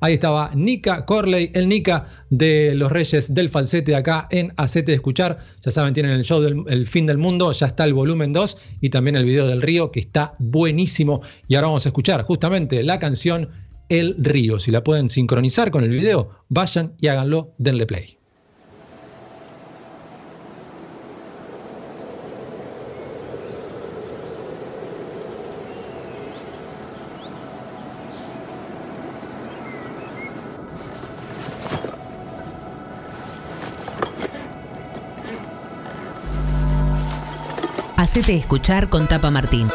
Ahí estaba Nika Corley, el Nika de los Reyes del Falsete acá en Acete de Escuchar. Ya saben, tienen el show del el fin del mundo, ya está el volumen 2 y también el video del río que está buenísimo. Y ahora vamos a escuchar justamente la canción El río. Si la pueden sincronizar con el video, vayan y háganlo, denle play. Hacete escuchar con Tapa Martín.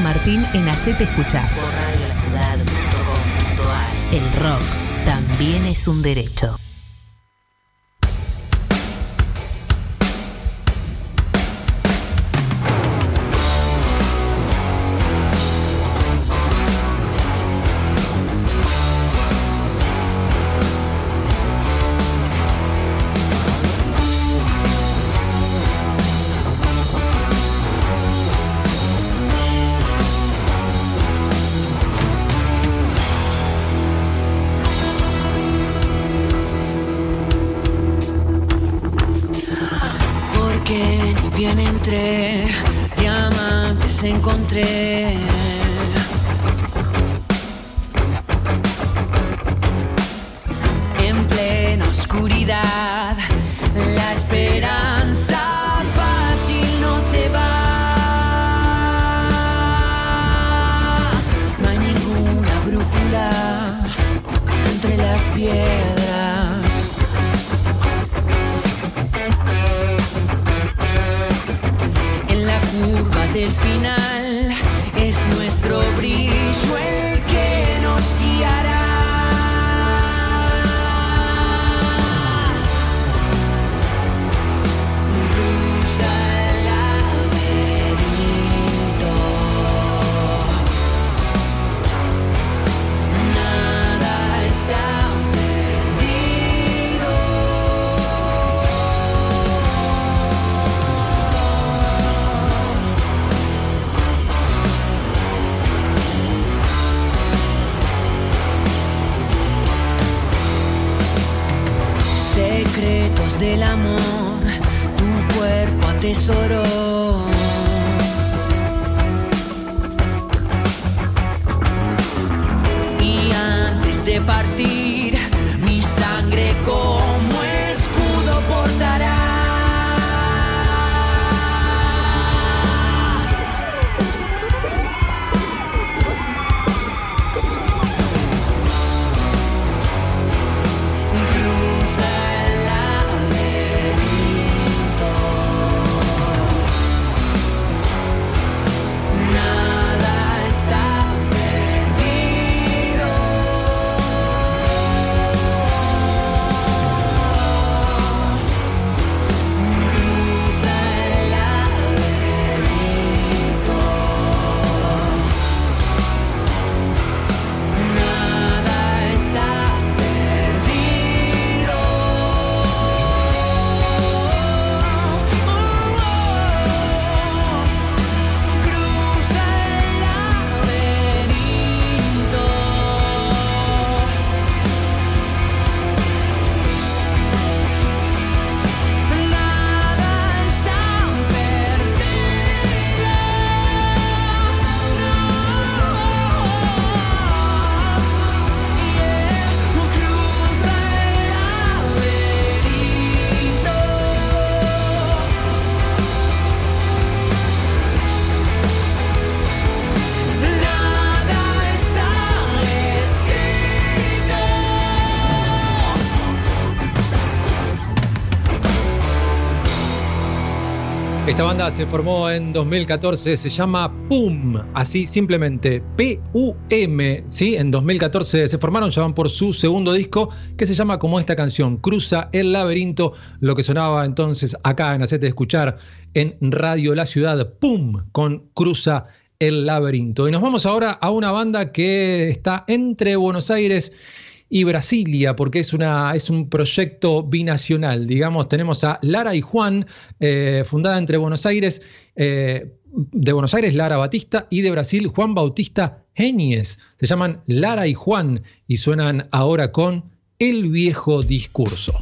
Martín en Hacete Escuchar. Por radiociudad.com.ar El rock también es un derecho. bien entré, diamantes encontré. Banda se formó en 2014, se llama PUM, así simplemente P-U-M, ¿sí? En 2014 se formaron, ya van por su segundo disco, que se llama como esta canción, Cruza el laberinto, lo que sonaba entonces acá en Hacete Escuchar en Radio La Ciudad, PUM, con Cruza el laberinto. Y nos vamos ahora a una banda que está entre Buenos Aires y Brasilia, porque es, una, es un proyecto binacional. Digamos, tenemos a Lara y Juan, eh, fundada entre Buenos Aires, eh, de Buenos Aires Lara Batista y de Brasil Juan Bautista Genies. Se llaman Lara y Juan y suenan ahora con El viejo discurso.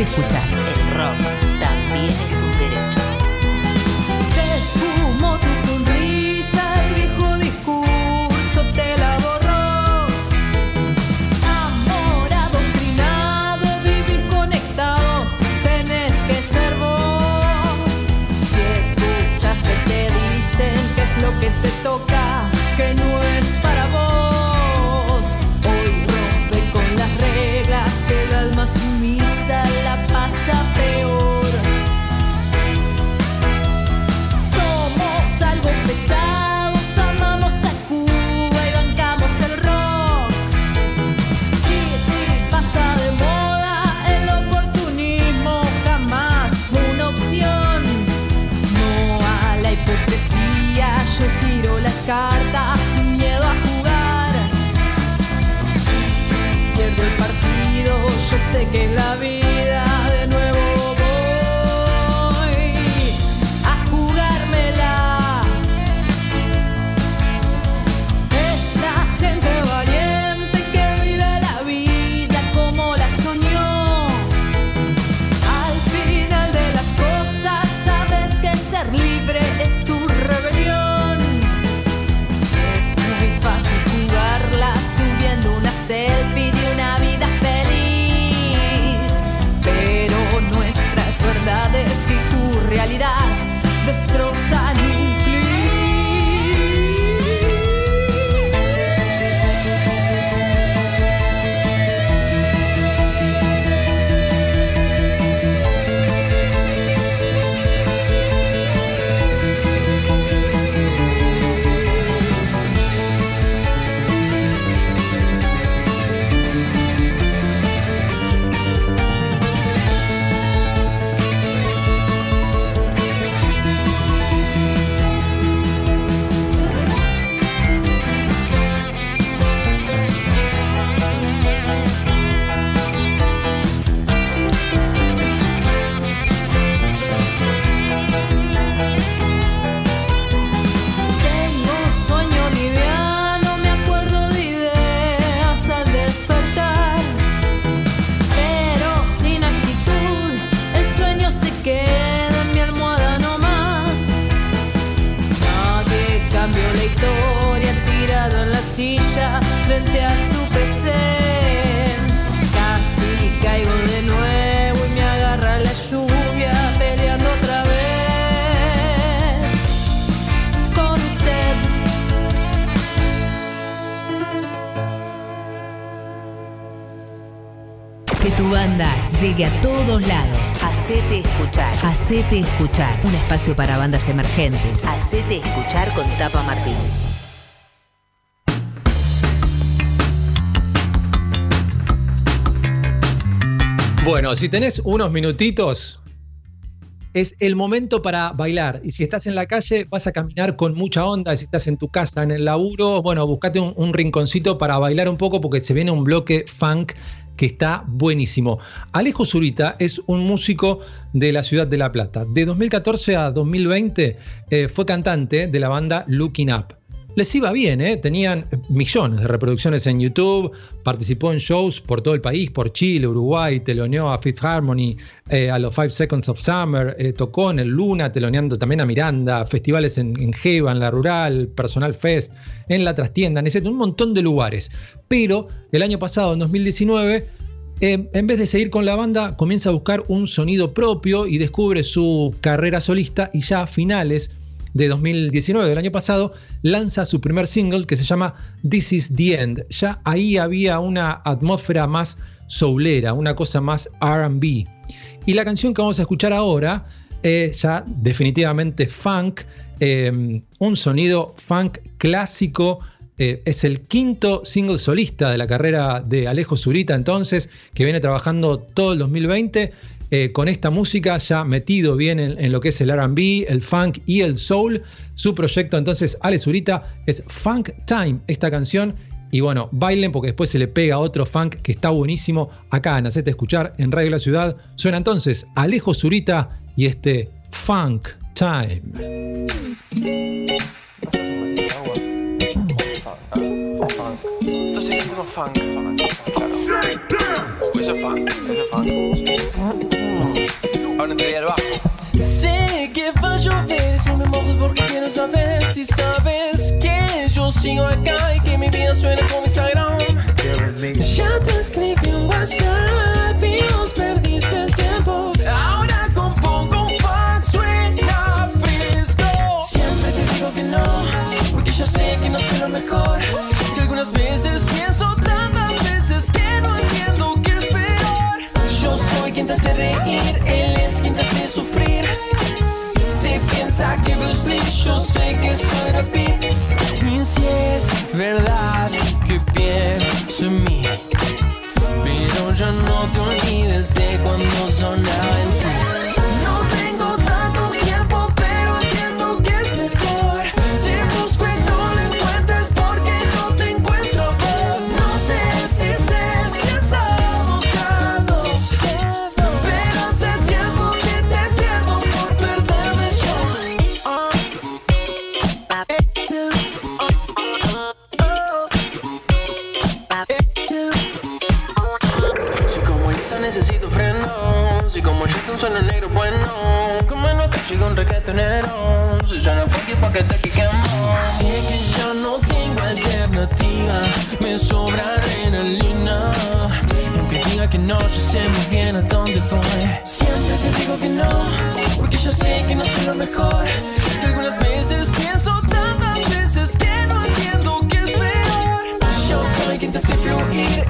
Escuchar. Escuchar. Un espacio para bandas emergentes. Hacete escuchar con Tapa Martín. Bueno, si tenés unos minutitos, es el momento para bailar. Y si estás en la calle, vas a caminar con mucha onda. Y si estás en tu casa, en el laburo, bueno, buscate un, un rinconcito para bailar un poco porque se viene un bloque funk que está buenísimo. Alejo Zurita es un músico de la ciudad de La Plata. De 2014 a 2020 eh, fue cantante de la banda Looking Up. Les iba bien, ¿eh? tenían millones de reproducciones en YouTube, participó en shows por todo el país, por Chile, Uruguay, teloneó a Fifth Harmony, eh, a los Five Seconds of Summer, eh, tocó en el Luna, teloneando también a Miranda, festivales en, en Jeva, en la Rural, Personal Fest, en la Trastienda, en un montón de lugares. Pero el año pasado, en 2019, eh, en vez de seguir con la banda, comienza a buscar un sonido propio y descubre su carrera solista y ya a finales de 2019, del año pasado, lanza su primer single que se llama This is the End. Ya ahí había una atmósfera más soulera, una cosa más RB. Y la canción que vamos a escuchar ahora es ya definitivamente funk, eh, un sonido funk clásico. eh, es el quinto single solista de la carrera de Alejo Zurita, entonces, que viene trabajando todo el 2020 eh, con esta música ya metido bien en, lo que es el RB, el funk y el soul. Su proyecto entonces, Ale Zurita, es Funk Time, esta canción. Y bueno, bailen porque después se le pega otro funk que está buenísimo acá en Hacete Escuchar en Radio La Ciudad. Suena entonces Alejo Zurita y este Funk Time. Esto sería puro funk, funk, claro. Eso es funk, eso es funk. sí. Ahora entraría el bajo. Sé que va a llover, si me mojo es porque quiero saber si sabes que yo sigo acá y que mi vida suena como Instagram. Ya te escribí un WhatsApp y nos perdiste reír, él es quien te hace sufrir. Si piensa que Bruce yo sé que soy Rapid. Y si es verdad que pienso en mí, pero ya no te olvides de cuando sonaba en sí. Como Jason suena negro bueno Como no te sigo un reggaetonero Si suena funky pa' que te quiquemos Sé que ya no tengo alternativa, me sobra adrenalina. Y aunque diga que no, yo sé muy bien a dónde voy. Siempre te digo que no, porque ya sé que no soy lo mejor. Que algunas veces pienso tantas veces que no entiendo qué es peor. Yo soy quien te hace fluir,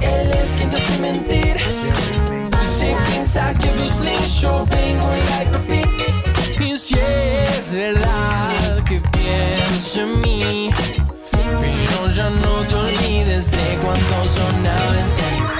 yo vengo like. Y si es verdad que pienso en mí, pero ya no te olvides de cuando sonaba en sí.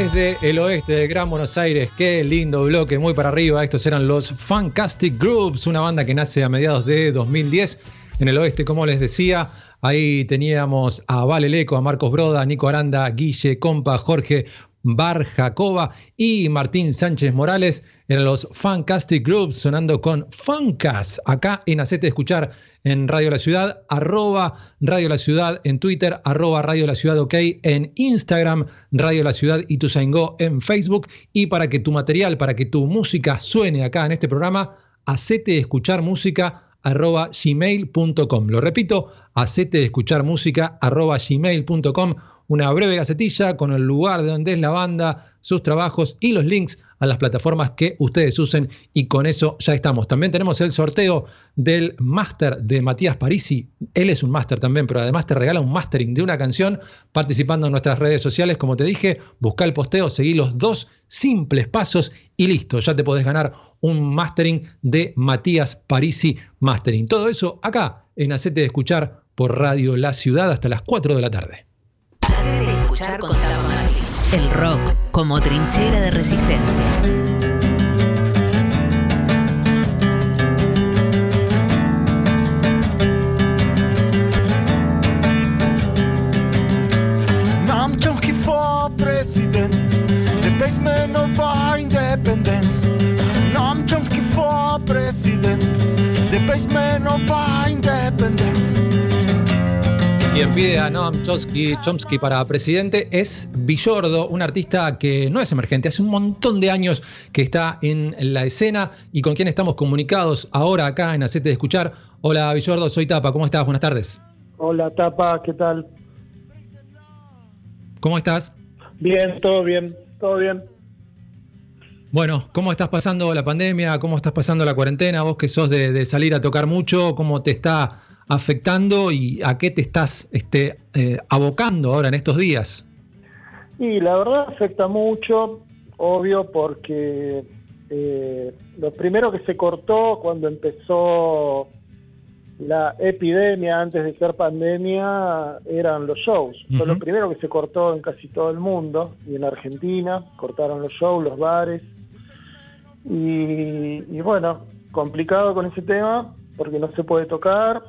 Desde el oeste de Gran Buenos Aires. Qué lindo bloque, muy para arriba. Estos eran los Fantastic Groups, una banda que nace a mediados de 2010 en el oeste, como les decía. Ahí teníamos a Vale Leco, a Marcos Broda, Nico Aranda, Guille Compa, Jorge Bar Jacoba y Martín Sánchez Morales. Eran los Fantastic Groups sonando con Funcas acá en Hacete Escuchar en Radio La Ciudad, arroba Radio La Ciudad en Twitter, arroba Radio La Ciudad OK en Instagram, Radio La Ciudad y Tuzaingó en Facebook. Y para que tu material, para que tu música suene acá en este programa, hacete escuchar música arroba gmail.com. Lo repito, hacete escuchar música arroba gmail.com una breve gacetilla con el lugar de donde es la banda, sus trabajos y los links a las plataformas que ustedes usen y con eso ya estamos. También tenemos el sorteo del máster de Matías Parisi. Él es un máster también, pero además te regala un mastering de una canción participando en nuestras redes sociales. Como te dije, busca el posteo, seguí los dos simples pasos y listo, ya te podés ganar un mastering de Matías Parisi Mastering. Todo eso acá en Hacete de Escuchar por Radio La Ciudad hasta las 4 de la tarde. Escuchar con. El rock como trinchera de resistencia. Nam Chomsky for president, the basement of our independence. Nam Chomsky for president, the basement of our independence. Quien pide a Noam Chomsky, Chomsky para presidente es Villordo, un artista que no es emergente, hace un montón de años que está en la escena y con quien estamos comunicados ahora acá en Acete de Escuchar. Hola Villordo, soy Tapa, ¿cómo estás? Buenas tardes. Hola Tapa, ¿qué tal? ¿Cómo estás? Bien, todo bien, todo bien. Bueno, ¿cómo estás pasando la pandemia? ¿Cómo estás pasando la cuarentena? Vos que sos de, de salir a tocar mucho, ¿cómo te está afectando y a qué te estás este, eh, abocando ahora en estos días? Y la verdad afecta mucho, obvio, porque eh, lo primero que se cortó cuando empezó la epidemia, antes de ser pandemia, eran los shows. Fue lo primero que se cortó en casi todo el mundo, y en Argentina, cortaron los shows, los bares. Y, y bueno, complicado con ese tema, porque no se puede tocar,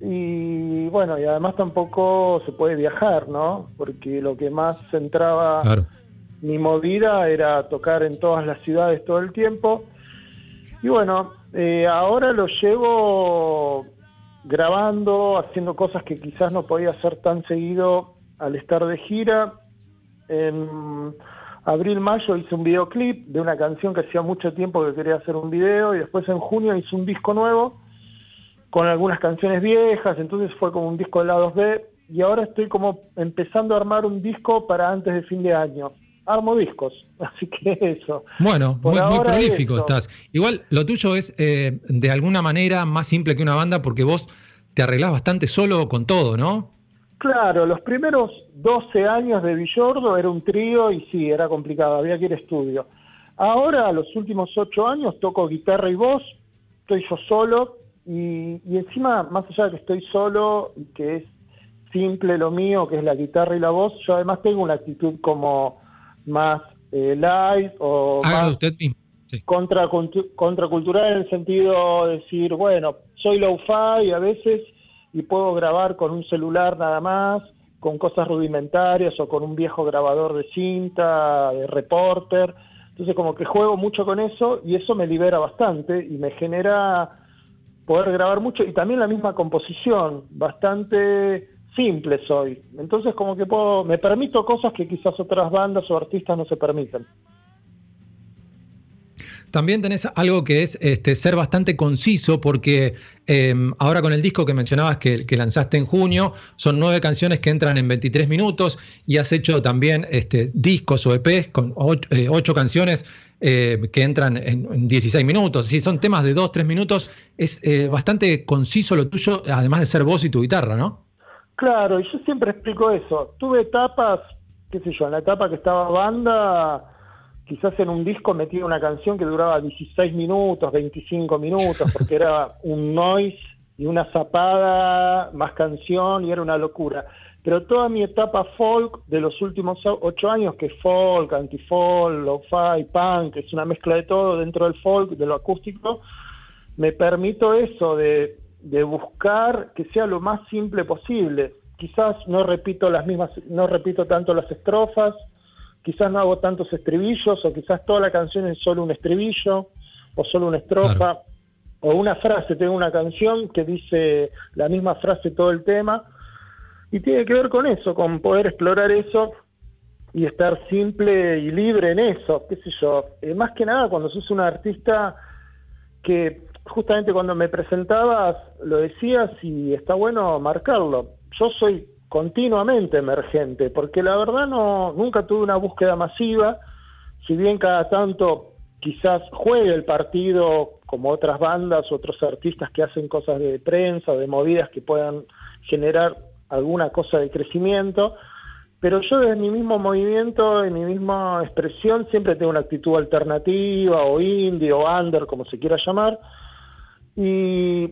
y bueno, y además tampoco se puede viajar, ¿no? Porque lo que más centraba mi movida era tocar en todas las ciudades todo el tiempo. Y bueno, eh, ahora lo llevo grabando, haciendo cosas que quizás no podía hacer tan seguido al estar de gira. En abril, mayo hice un videoclip de una canción que hacía mucho tiempo que quería hacer un video y después en junio hice un disco nuevo con algunas canciones viejas, entonces fue como un disco de lados B y ahora estoy como empezando a armar un disco para antes de fin de año. Armo discos, así que eso. Bueno, Por muy, prolífico eso. estás. Igual lo tuyo es eh, de alguna manera más simple que una banda porque vos te arreglás bastante solo con todo, ¿no? Claro, los primeros 12 años de Villordo era un trío y sí, era complicado, había que ir a estudio. Ahora, los últimos 8 años, toco guitarra y voz, estoy yo solo y, y encima, más allá de que estoy solo y que es simple lo mío, que es la guitarra y la voz, yo además tengo una actitud como más eh, live o Hágalo más usted mismo. contra, contracultural en el sentido de decir, bueno, soy low-fi a veces y puedo grabar con un celular nada más, con cosas rudimentarias o con un viejo grabador de cinta, de reporter. Entonces como que juego mucho con eso y eso me libera bastante y me genera poder grabar mucho y también la misma composición, bastante simple soy. Entonces como que puedo, me permito cosas que quizás otras bandas o artistas no se permiten. También tenés algo que es este, ser bastante conciso, porque eh, ahora con el disco que mencionabas que, lanzaste en junio, son nueve canciones que entran en 23 minutos y has hecho también este, discos o EPs con ocho, eh, ocho canciones eh, que entran en, en 16 minutos. Si son temas de 2, 3 minutos, es eh, bastante conciso lo tuyo, además de ser voz y tu guitarra, ¿no? Claro, y yo siempre explico eso. Tuve etapas, qué sé yo, en la etapa que estaba banda, quizás en un disco metía una canción que duraba 16 minutos, 25 minutos, porque era un noise y una zapada más canción y era una locura. Pero toda mi etapa folk de los últimos ocho años, que es folk, anti-folk, lo-fi, punk, que es una mezcla de todo dentro del folk, de lo acústico, me permito eso de, de buscar que sea lo más simple posible. Quizás no repito las mismas, no repito tanto las estrofas, quizás no hago tantos estribillos, o quizás toda la canción es solo un estribillo, o solo una estrofa, o una frase. Tengo una canción que dice la misma frase todo el tema, y tiene que ver con eso, con poder explorar eso y estar simple y libre en eso, qué sé yo. Eh, más que nada cuando sos un artista que justamente cuando me presentabas lo decías y está bueno marcarlo. Yo soy continuamente emergente, porque la verdad no, nunca tuve una búsqueda masiva, si bien cada tanto quizás juegue el partido como otras bandas, otros artistas que hacen cosas de prensa, de movidas que puedan generar alguna cosa de crecimiento, pero yo desde mi mismo movimiento, en mi misma expresión, siempre tengo una actitud alternativa o indie o under, como se quiera llamar, y,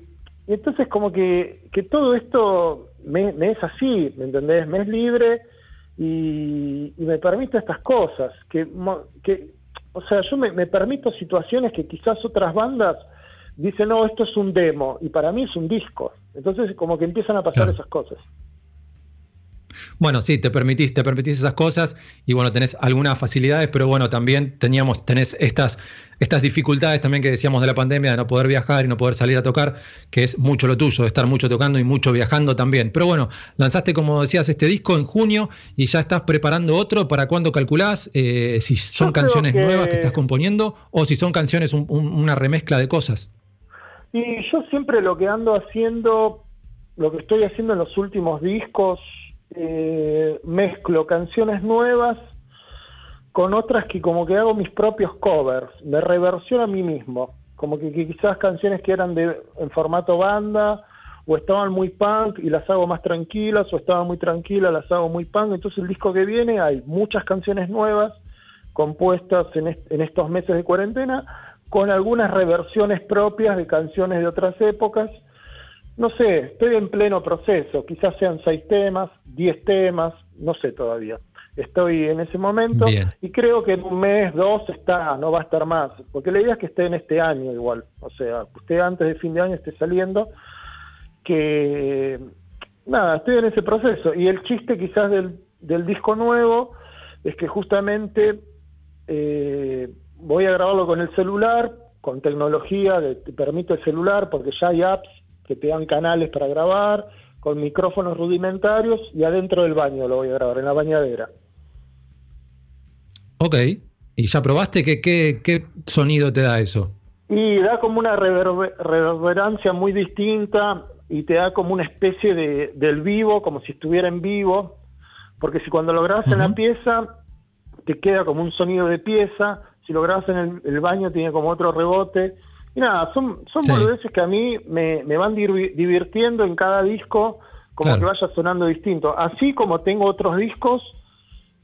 y entonces como que, que todo esto me, me es así, ¿me entendés? Me es libre y, y me permite estas cosas, que, o sea, yo me, me permito situaciones que quizás otras bandas dicen, no, esto es un demo, y para mí es un disco. Entonces como que empiezan a pasar esas cosas. Bueno, sí, te permitís, te permitís esas cosas y bueno, tenés algunas facilidades, pero bueno, también teníamos, tenés estas, estas dificultades también que decíamos de la pandemia, de no poder viajar y no poder salir a tocar, que es mucho lo tuyo, de estar mucho tocando y mucho viajando también. Pero bueno, lanzaste, como decías, este disco en junio y ya estás preparando otro. ¿Para cuándo calculás? Eh, si son canciones que- nuevas que estás componiendo o si son canciones, un- un- una remezcla de cosas. Y yo siempre lo que ando haciendo, lo que estoy haciendo en los últimos discos, eh, mezclo canciones nuevas con otras que como que hago mis propios covers, me reversiono a mí mismo, como que, quizás canciones que eran de, en formato banda o estaban muy punk y las hago más tranquilas o estaban muy tranquilas, las hago muy punk, entonces el disco que viene hay muchas canciones nuevas compuestas en, en estos meses de cuarentena, con algunas reversiones propias de canciones de otras épocas. No sé, estoy en pleno proceso, quizás sean seis temas, diez temas, no sé todavía. Estoy en ese momento Bien. y creo que en un mes, dos está, no va a estar más, porque la idea es que esté en este año igual, o sea, usted antes de fin de año esté saliendo, que nada, estoy en ese proceso. Y el chiste quizás del, del disco nuevo es que justamente eh, voy a grabarlo con el celular, con tecnología que te permite el celular, porque ya hay apps que te dan canales para grabar, con micrófonos rudimentarios y adentro del baño lo voy a grabar, en la bañadera. Ok. ¿Y ya probaste? ¿Qué, qué, qué sonido te da eso? Y da como una reverbe- reverberancia muy distinta y te da como una especie de, del vivo, como si estuviera en vivo, porque si cuando lo grabas en la pieza, te queda como un sonido de pieza, si lo grabas en el, el baño tiene como otro rebote. Y nada, son, son Sí. boludeces que a mí me, me van divirtiendo en cada disco, como Claro. que vaya sonando distinto. Así como tengo otros discos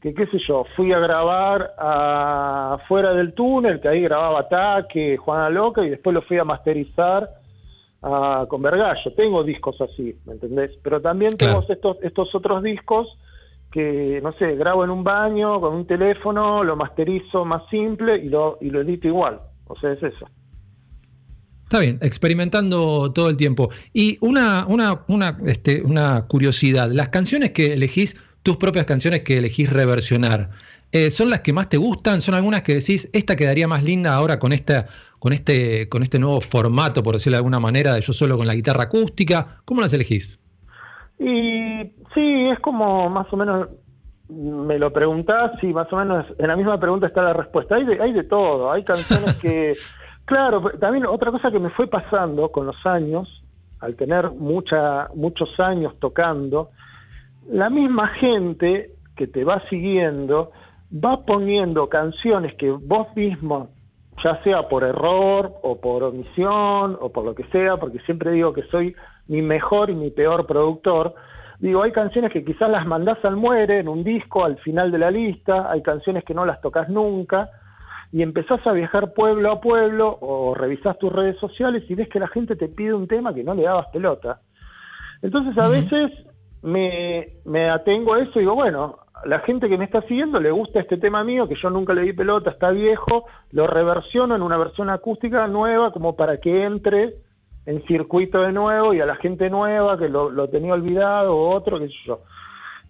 que qué sé yo, fui a grabar afuera del túnel, que ahí grababa Ataque, Juana Loca, y después lo fui a masterizar con Vergallo. Tengo discos así, ¿me entendés? Pero también tengo estos, estos otros discos que, no sé, grabo en un baño, con un teléfono, lo masterizo más simple y lo, y lo edito igual. O sea, es eso. Está bien, experimentando todo el tiempo. Y una, una, una, este, una curiosidad, las canciones que elegís, tus propias canciones que elegís reversionar, eh, ¿son las que más te gustan? ¿Son algunas que decís, esta quedaría más linda ahora con, esta, con, este, con este nuevo formato, por decirlo de alguna manera, de yo solo con la guitarra acústica? ¿Cómo las elegís? Y sí, es como más o menos, me lo preguntás y más o menos en la misma pregunta está la respuesta. Hay de, hay de todo, hay canciones que, claro, también otra cosa que me fue pasando con los años, al tener muchos años tocando, la misma gente que te va siguiendo va poniendo canciones que vos mismo, ya sea por error o por omisión o por lo que sea, porque siempre digo que soy mi mejor y mi peor productor, digo, hay canciones que quizás las mandás al muere en un disco al final de la lista, hay canciones que no las tocas nunca, y empezás a viajar pueblo a pueblo o revisás tus redes sociales y ves que la gente te pide un tema que no le dabas pelota. Entonces a veces me, me atengo a eso y digo, bueno, la gente que me está siguiendo le gusta este tema mío, que yo nunca le di pelota, está viejo, lo reversiono en una versión acústica nueva como para que entre en circuito de nuevo y a la gente nueva que lo, lo tenía olvidado o otro, qué sé yo.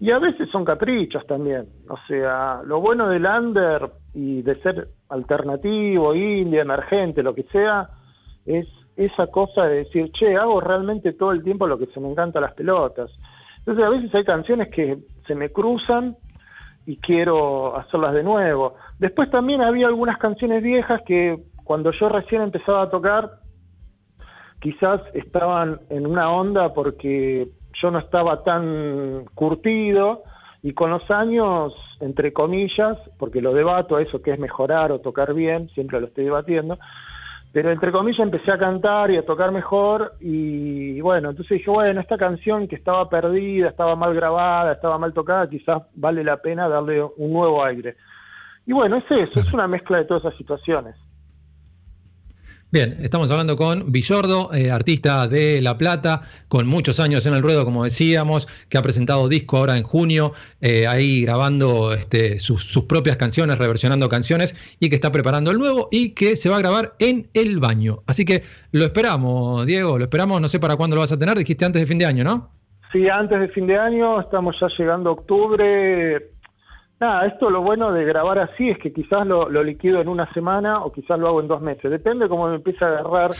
Y a veces son caprichos también. O sea, lo bueno del under y de ser alternativo, indie, emergente, lo que sea, es esa cosa de decir, che, hago realmente todo el tiempo lo que se me encanta las pelotas. Entonces a veces hay canciones que se me cruzan y quiero hacerlas de nuevo. Después también había algunas canciones viejas que cuando yo recién empezaba a tocar, quizás estaban en una onda porque yo no estaba tan curtido y con los años, entre comillas, porque lo debato a eso que es mejorar o tocar bien, siempre lo estoy debatiendo, pero entre comillas empecé a cantar y a tocar mejor y bueno, entonces dije, bueno, esta canción que estaba perdida, estaba mal grabada, estaba mal tocada, quizás vale la pena darle un nuevo aire. Y bueno, es eso, es una mezcla de todas esas situaciones. Bien, estamos hablando con Villordo, eh, artista de La Plata, con muchos años en el ruedo, como decíamos, que ha presentado disco ahora en junio, eh, ahí grabando este, sus, sus propias canciones, reversionando canciones, y que está preparando el nuevo y que se va a grabar en el baño. Así que lo esperamos, Diego, lo esperamos, no sé para cuándo lo vas a tener, dijiste antes de fin de año, ¿no? Sí, antes de fin de año, estamos ya llegando a octubre. Nada, esto lo bueno de grabar así es que quizás lo, lo liquido en una semana o quizás lo hago en dos meses. Depende cómo me empieza a agarrar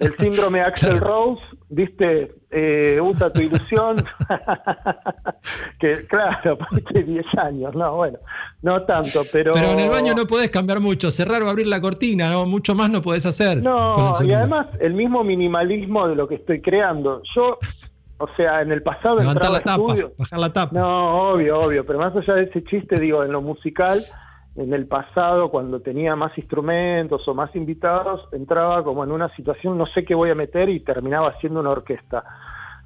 el síndrome Axel Rose, viste, eh, usa tu ilusión. que claro, aparte 10 años, no, bueno, no tanto, pero... Pero en el baño no podés cambiar mucho, cerrar o abrir la cortina, ¿no? mucho más no podés hacer. No, y además el mismo minimalismo de lo que estoy creando. Yo, o sea, en el pasado Levantar entraba la tapa, estudio. bajar la tapa. No, obvio, obvio, pero más allá de ese chiste, digo, en lo musical, en el pasado, cuando tenía más instrumentos o más invitados, entraba como en una situación, no sé qué voy a meter y terminaba haciendo una orquesta.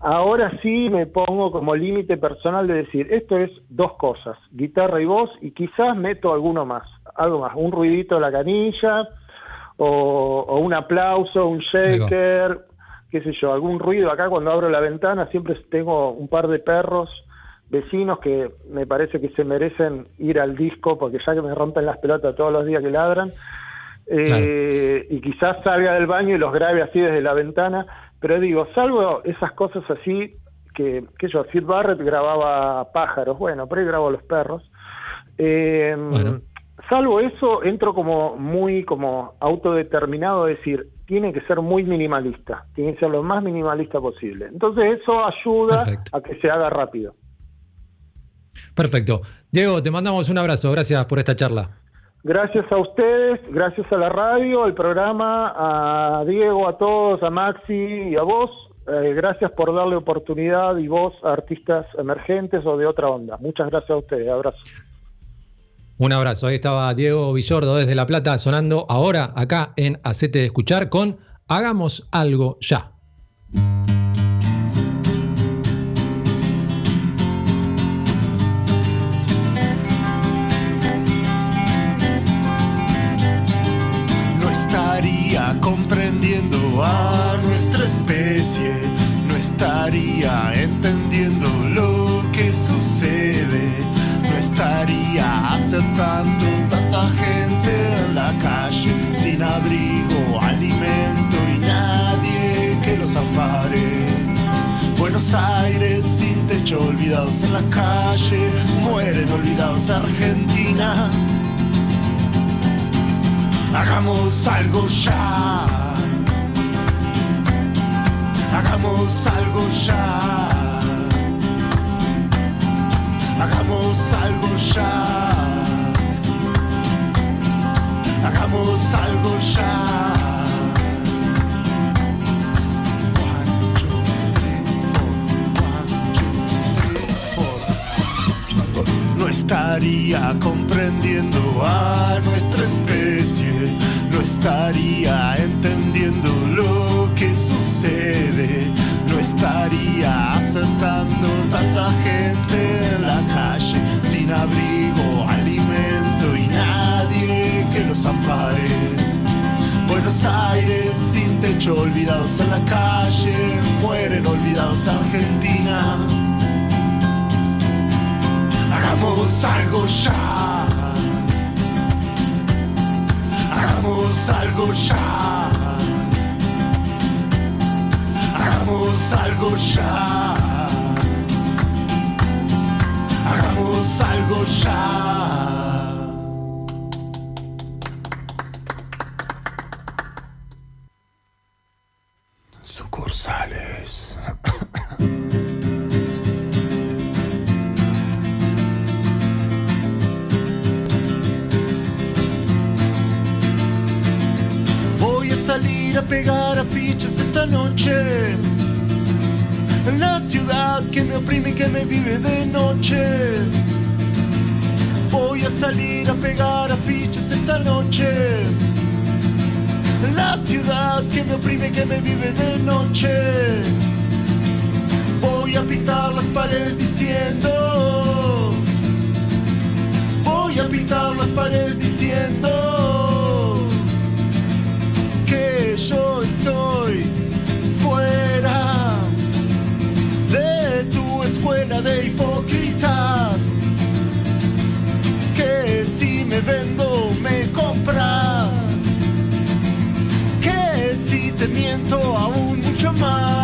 Ahora sí me pongo como límite personal de decir, esto es dos cosas, guitarra y voz, y quizás meto alguno más, algo más, un ruidito de la canilla, o, o un aplauso, un shaker, qué sé yo, algún ruido acá cuando abro la ventana, siempre tengo un par de perros vecinos que me parece que se merecen ir al disco porque ya que me rompen las pelotas todos los días que ladran, eh, y quizás salga del baño y los grabe así desde la ventana, pero digo, salvo esas cosas así, que, que yo, Sid Barrett grababa pájaros, bueno, por ahí grabo los perros, eh, salvo eso, entro como muy como autodeterminado, es decir, tiene que ser muy minimalista, tiene que ser lo más minimalista posible. Entonces eso ayuda a que se haga rápido. Perfecto. Diego, te mandamos un abrazo, gracias por esta charla. Gracias a ustedes, gracias a la radio, al programa, a Diego, a todos, a Maxi y a vos. Eh, gracias por darle oportunidad y voz a artistas emergentes o de otra onda. Muchas gracias a ustedes. Abrazo. Un abrazo. Ahí estaba Diego Villordo desde La Plata sonando ahora acá en Acete de Escuchar con Hagamos algo ya. no estaría comprendiendo a nuestra especie, no estaría entendiendo lo que sucede, no estaría aceptando tanta gente en la calle sin abrigo, alimento y nadie que los ampare. Buenos Aires sin techo, olvidados en la calle, mueren olvidados Argentina. Hagamos algo ya. Hagamos algo ya. Hagamos algo ya. Hagamos algo ya. No estaría comprendiendo a nuestra especie, no estaría entendiendo lo que sucede, no estaría aceptando tanta gente en la calle sin abrigo, alimento y nadie que los ampare. Buenos Aires sin techo, olvidados en la calle, mueren olvidados Argentina. Hagamos algo ya. Hagamos algo ya. Hagamos algo ya. Hagamos algo ya. Sucursales. Voy a salir a pegar afiches esta noche. Que me oprime y que me vive de noche. Voy a salir a pegar afiches esta noche. La ciudad que me oprime y que me vive de noche. Voy a pintar las paredes diciendo. Voy a pintar las paredes diciendo hipócritas. Que si me vendo me compras. Que si te miento aún mucho más.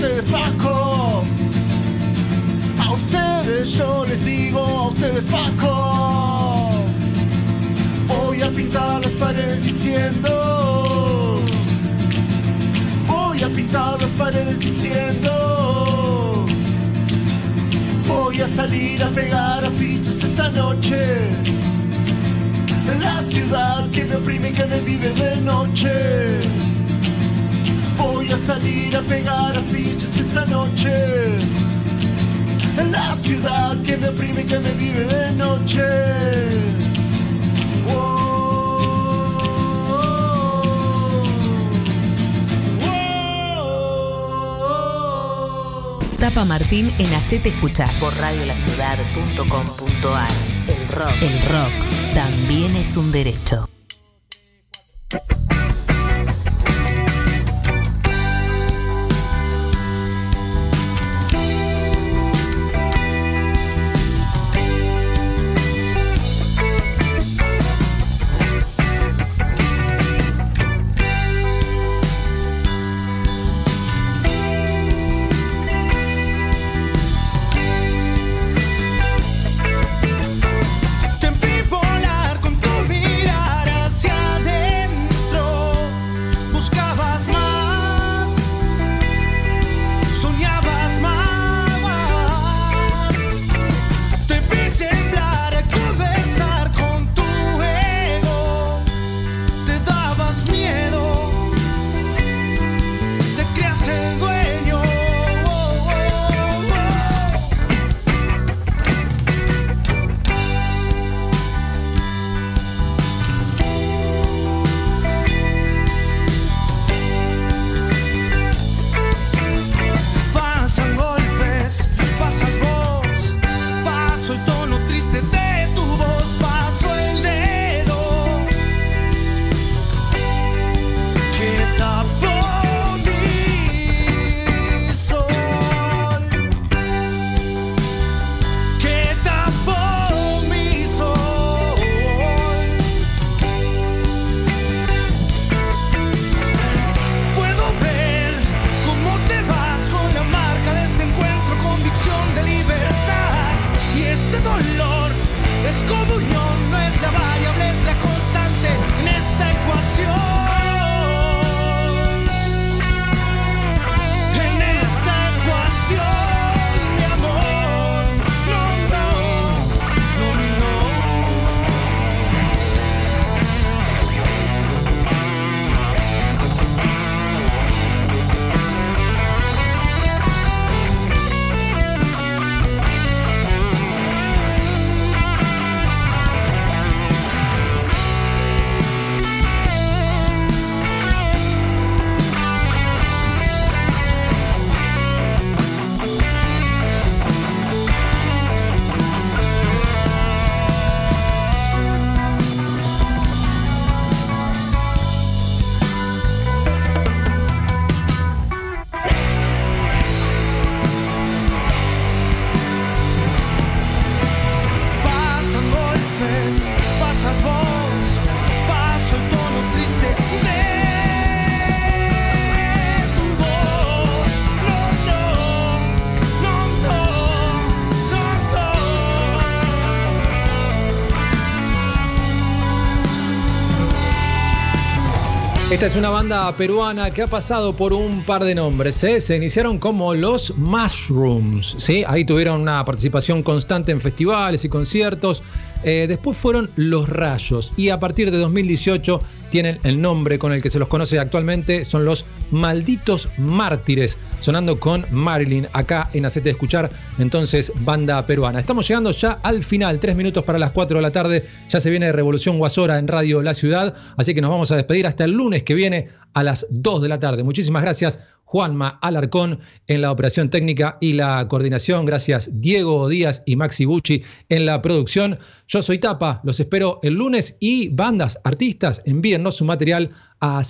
Ustedes Paco. A ustedes yo les digo, a ustedes Paco. Voy a pintar las paredes diciendo. Voy a pintar las paredes diciendo. Voy a salir a pegar afiches esta noche. En la ciudad que me oprime y que me vive de noche. Voy a salir a pegar afiches esta noche. En la ciudad que me oprime y que me vive de noche. Tapa Martín en Hacete Escuchar por radiolaciudad.com.ar. El rock. El rock también es un derecho. Esta es una banda peruana que ha pasado por un par de nombres. ¿eh? Se iniciaron como los Mushrooms. ¿sí? Ahí tuvieron una participación constante en festivales y conciertos. Eh, después fueron Los Rayos y a partir de 2018 tienen el nombre con el que se los conoce actualmente. Son los Malditos Mártires, sonando con Marilyn acá en Acete de Escuchar, entonces banda peruana. Estamos llegando ya al final, tres minutos para las 4 de la tarde. Ya se viene Revolución Guasora en Radio La Ciudad, así que nos vamos a despedir hasta el lunes que viene a las 2 de la tarde. Muchísimas gracias. Juanma Alarcón en la operación técnica y la coordinación. Gracias Diego Díaz y Maxi Bucci en la producción. Yo soy Tapa, los espero el lunes y bandas, artistas, envíennos su material a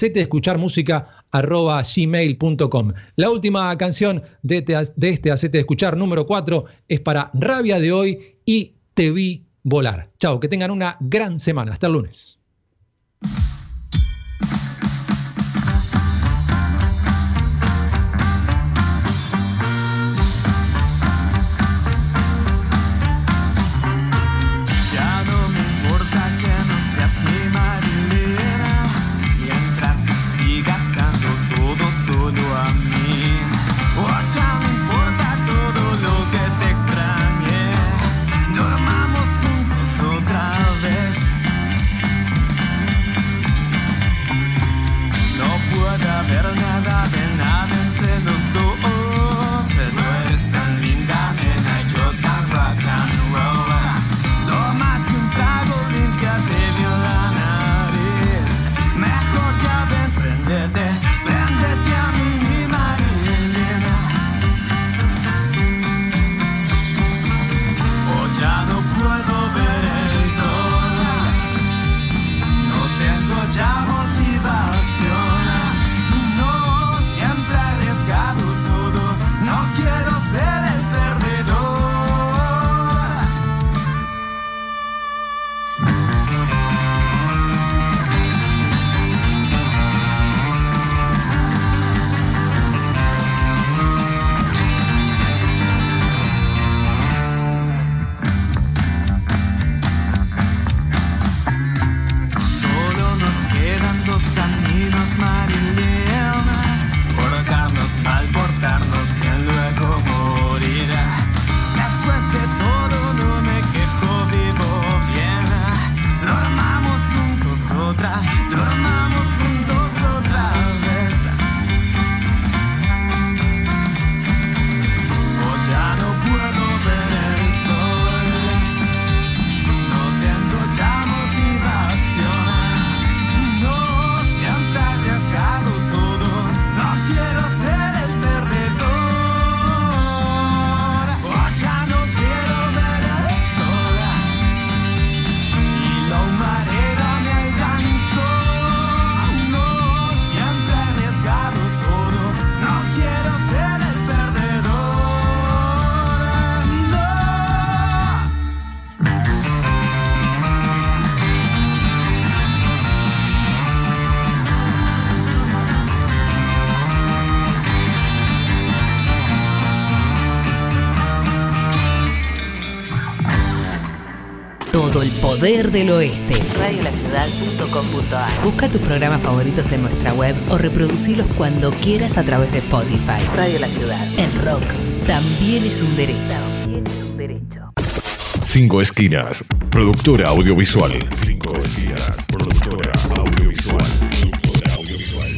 gmail.com La última canción de, de este Acete de Escuchar número 4 es para Rabia de hoy y Te vi volar. Chao, que tengan una gran semana. Hasta el lunes. Poder del oeste. Radiolaciudad.com.ar Busca tus programas favoritos en nuestra web o reproducilos cuando quieras a través de Spotify. Radio La Ciudad. El rock también es un derecho. Cinco Esquinas, productora audiovisual. Cinco Esquinas, productora audiovisual. Productora audiovisual.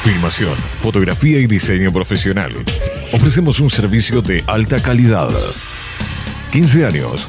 Filmación, fotografía y diseño profesional. Ofrecemos un servicio de alta calidad. 15 años,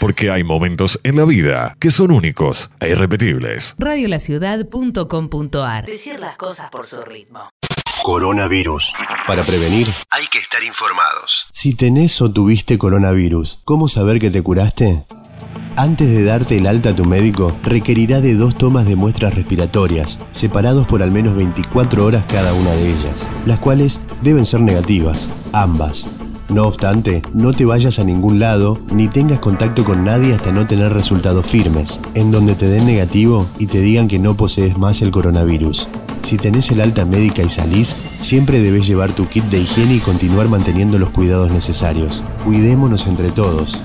Porque hay momentos en la vida que son únicos e irrepetibles. Radiolaciudad.com.ar Decir las cosas por su ritmo. Coronavirus. Para prevenir, Hay que estar informados. si tenés o tuviste coronavirus, ¿cómo saber que te curaste? Antes de darte el alta a tu médico, requerirá de dos tomas de muestras respiratorias, separados por al menos 24 horas cada una de ellas, las cuales deben ser negativas, ambas. No obstante, no te vayas a ningún lado ni tengas contacto con nadie hasta no tener resultados firmes, en donde te den negativo y te digan que no posees más el coronavirus. Si tenés el alta médica y salís, siempre debes llevar tu kit de higiene y continuar manteniendo los cuidados necesarios. Cuidémonos entre todos,